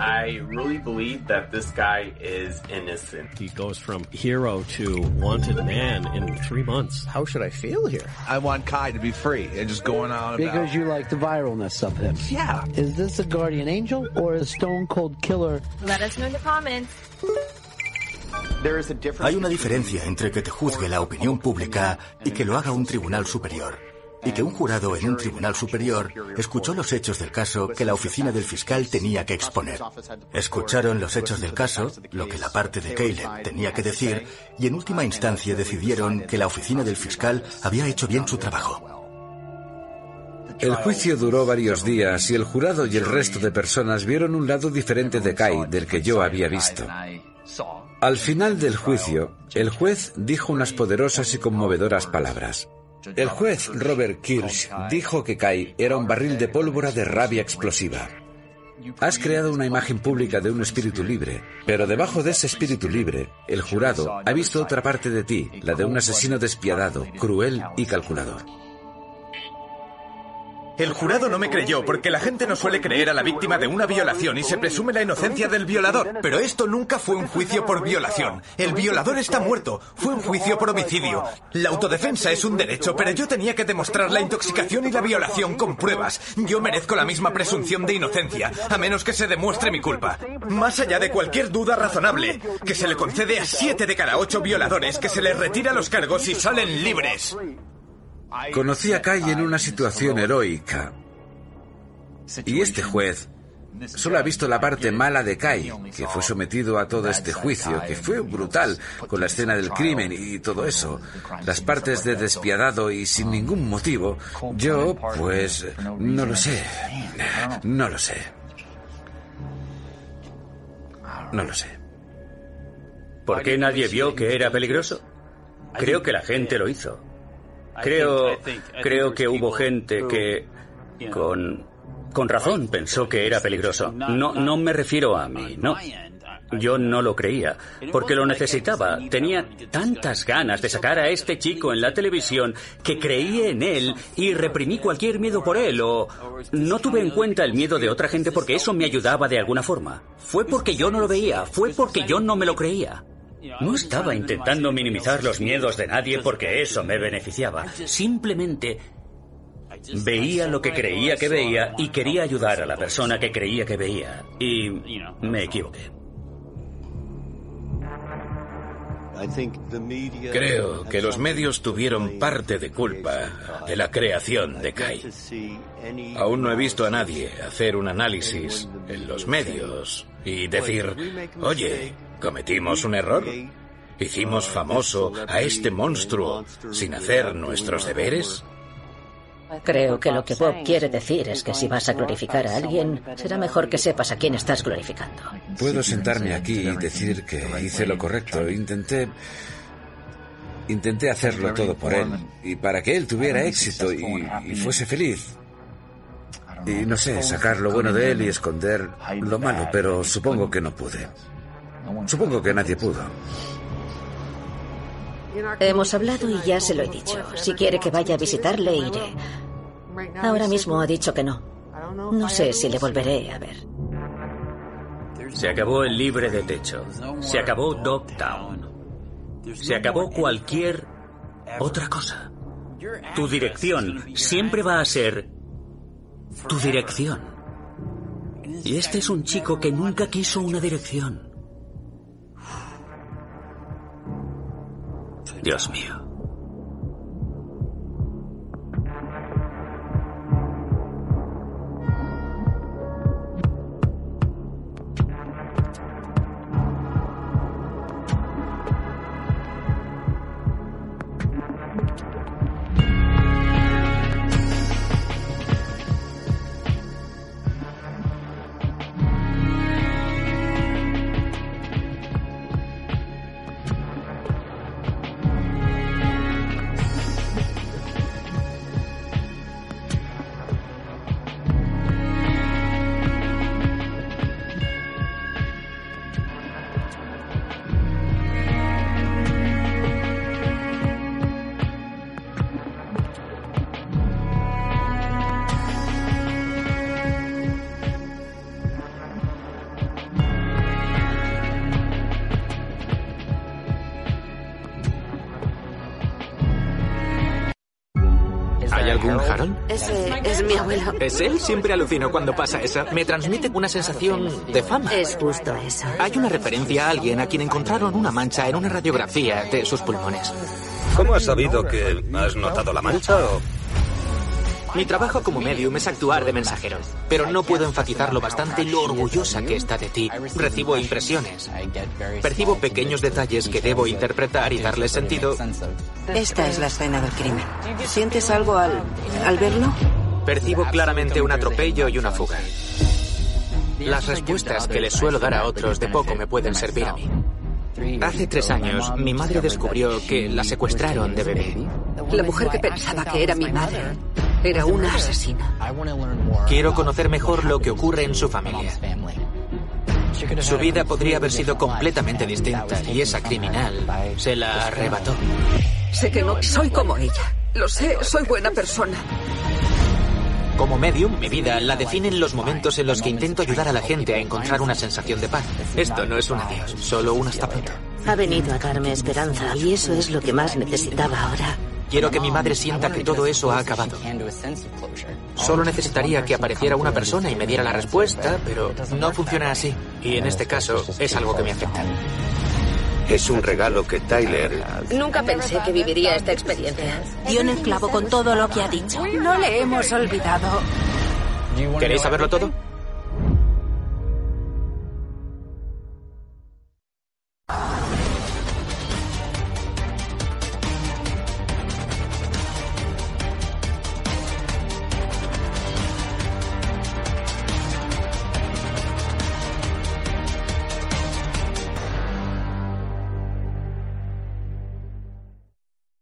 I really believe that this guy is innocent. He goes from hero to wanted man in three months. How should I feel here? I want Kai to be free and just going on about. Because you like the viralness of him. Yeah. Is this a guardian angel or a stone cold killer? Let us know in the comments. Hay una diferencia entre que te juzgue la opinión pública y que lo haga un tribunal superior. Y que un jurado en un tribunal superior escuchó los hechos del caso que la oficina del fiscal tenía que exponer. Escucharon los hechos del caso, lo que la parte de Caleb tenía que decir, y en última instancia decidieron que la oficina del fiscal había hecho bien su trabajo. El juicio duró varios días y el jurado y el resto de personas vieron un lado diferente de Kai del que yo había visto. Al final del juicio, el juez dijo unas poderosas y conmovedoras palabras. El juez Robert Kirsch dijo que Kai era un barril de pólvora de rabia explosiva. Has creado una imagen pública de un espíritu libre, pero debajo de ese espíritu libre, el jurado ha visto otra parte de ti, la de un asesino despiadado, cruel y calculador. El jurado no me creyó porque la gente no suele creer a la víctima de una violación y se presume la inocencia del violador. Pero esto nunca fue un juicio por violación. El violador está muerto. Fue un juicio por homicidio. La autodefensa es un derecho, pero yo tenía que demostrar la intoxicación y la violación con pruebas. Yo merezco la misma presunción de inocencia, a menos que se demuestre mi culpa. Más allá de cualquier duda razonable, que se le concede a siete de cada ocho violadores que se les retira los cargos y salen libres. Conocí a Kai en una situación heroica. Y este juez solo ha visto la parte mala de Kai, que fue sometido a todo este juicio, que fue brutal, con la escena del crimen y todo eso. Las partes de despiadado y sin ningún motivo. Yo, pues, no lo sé. No lo sé. No lo sé. ¿Por qué nadie vio que era peligroso? Creo que la gente lo hizo. Creo, creo que hubo gente que con, con razón pensó que era peligroso. No, no me refiero a mí, no. Yo no lo creía, porque lo necesitaba. Tenía tantas ganas de sacar a este chico en la televisión que creí en él y reprimí cualquier miedo por él o no tuve en cuenta el miedo de otra gente porque eso me ayudaba de alguna forma. Fue porque yo no lo veía, fue porque yo no me lo creía. No estaba intentando minimizar los miedos de nadie porque eso me beneficiaba. Simplemente veía lo que creía que veía y quería ayudar a la persona que creía que veía. Y me equivoqué. Creo que los medios tuvieron parte de culpa de la creación de Kai. Aún no he visto a nadie hacer un análisis en los medios y decir, oye, ¿cometimos un error? ¿Hicimos famoso a este monstruo sin hacer nuestros deberes? Creo que lo que Bob quiere decir es que si vas a glorificar a alguien, será mejor que sepas a quién estás glorificando. Puedo sentarme aquí y decir que hice lo correcto. Intenté. Intenté hacerlo todo por él. Y para que él tuviera éxito y, y fuese feliz. Y no sé, sacar lo bueno de él y esconder lo malo, pero supongo que no pude. Supongo que nadie pudo. Hemos hablado y ya se lo he dicho. Si quiere que vaya a visitarle, iré. Ahora mismo ha dicho que no. No sé si le volveré a ver. Se acabó el libre de techo. Se acabó Dogtown. Se acabó cualquier otra cosa. Tu dirección siempre va a ser tu dirección. Y este es un chico que nunca quiso una dirección. Dios mío. Mi abuelo. ¿Es él? Siempre alucino cuando pasa eso. Me transmite una sensación de fama. Es justo eso. Hay una referencia a alguien a quien encontraron una mancha en una radiografía de sus pulmones. ¿Cómo has sabido que has notado la mancha o...? Mi trabajo como medium es actuar de mensajero, pero no puedo enfatizar lo bastante lo orgullosa que está de ti. Recibo impresiones. Percibo pequeños detalles que debo interpretar y darles sentido. Esta es la escena del crimen. ¿Sientes algo al, al verlo? Percibo claramente un atropello y una fuga. Las respuestas que les suelo dar a otros de poco me pueden servir a mí. Hace tres años, mi madre descubrió que la secuestraron de bebé. La mujer que pensaba que era mi madre era una asesina. Quiero conocer mejor lo que ocurre en su familia. Su vida podría haber sido completamente distinta y esa criminal se la arrebató. Sé que no soy como ella. Lo sé, soy buena persona. Como medium, mi vida la definen los momentos en los que intento ayudar a la gente a encontrar una sensación de paz. Esto no es un adiós, solo un hasta pronto. Ha venido a darme esperanza y eso es lo que más necesitaba ahora. Quiero que mi madre sienta que todo eso ha acabado. Solo necesitaría que apareciera una persona y me diera la respuesta, pero no funciona así. Y en este caso es algo que me afecta. Es un regalo que Tyler... Nunca pensé que viviría esta experiencia. Dio en el clavo con todo lo que ha dicho. No le hemos olvidado. ¿Queréis saberlo todo?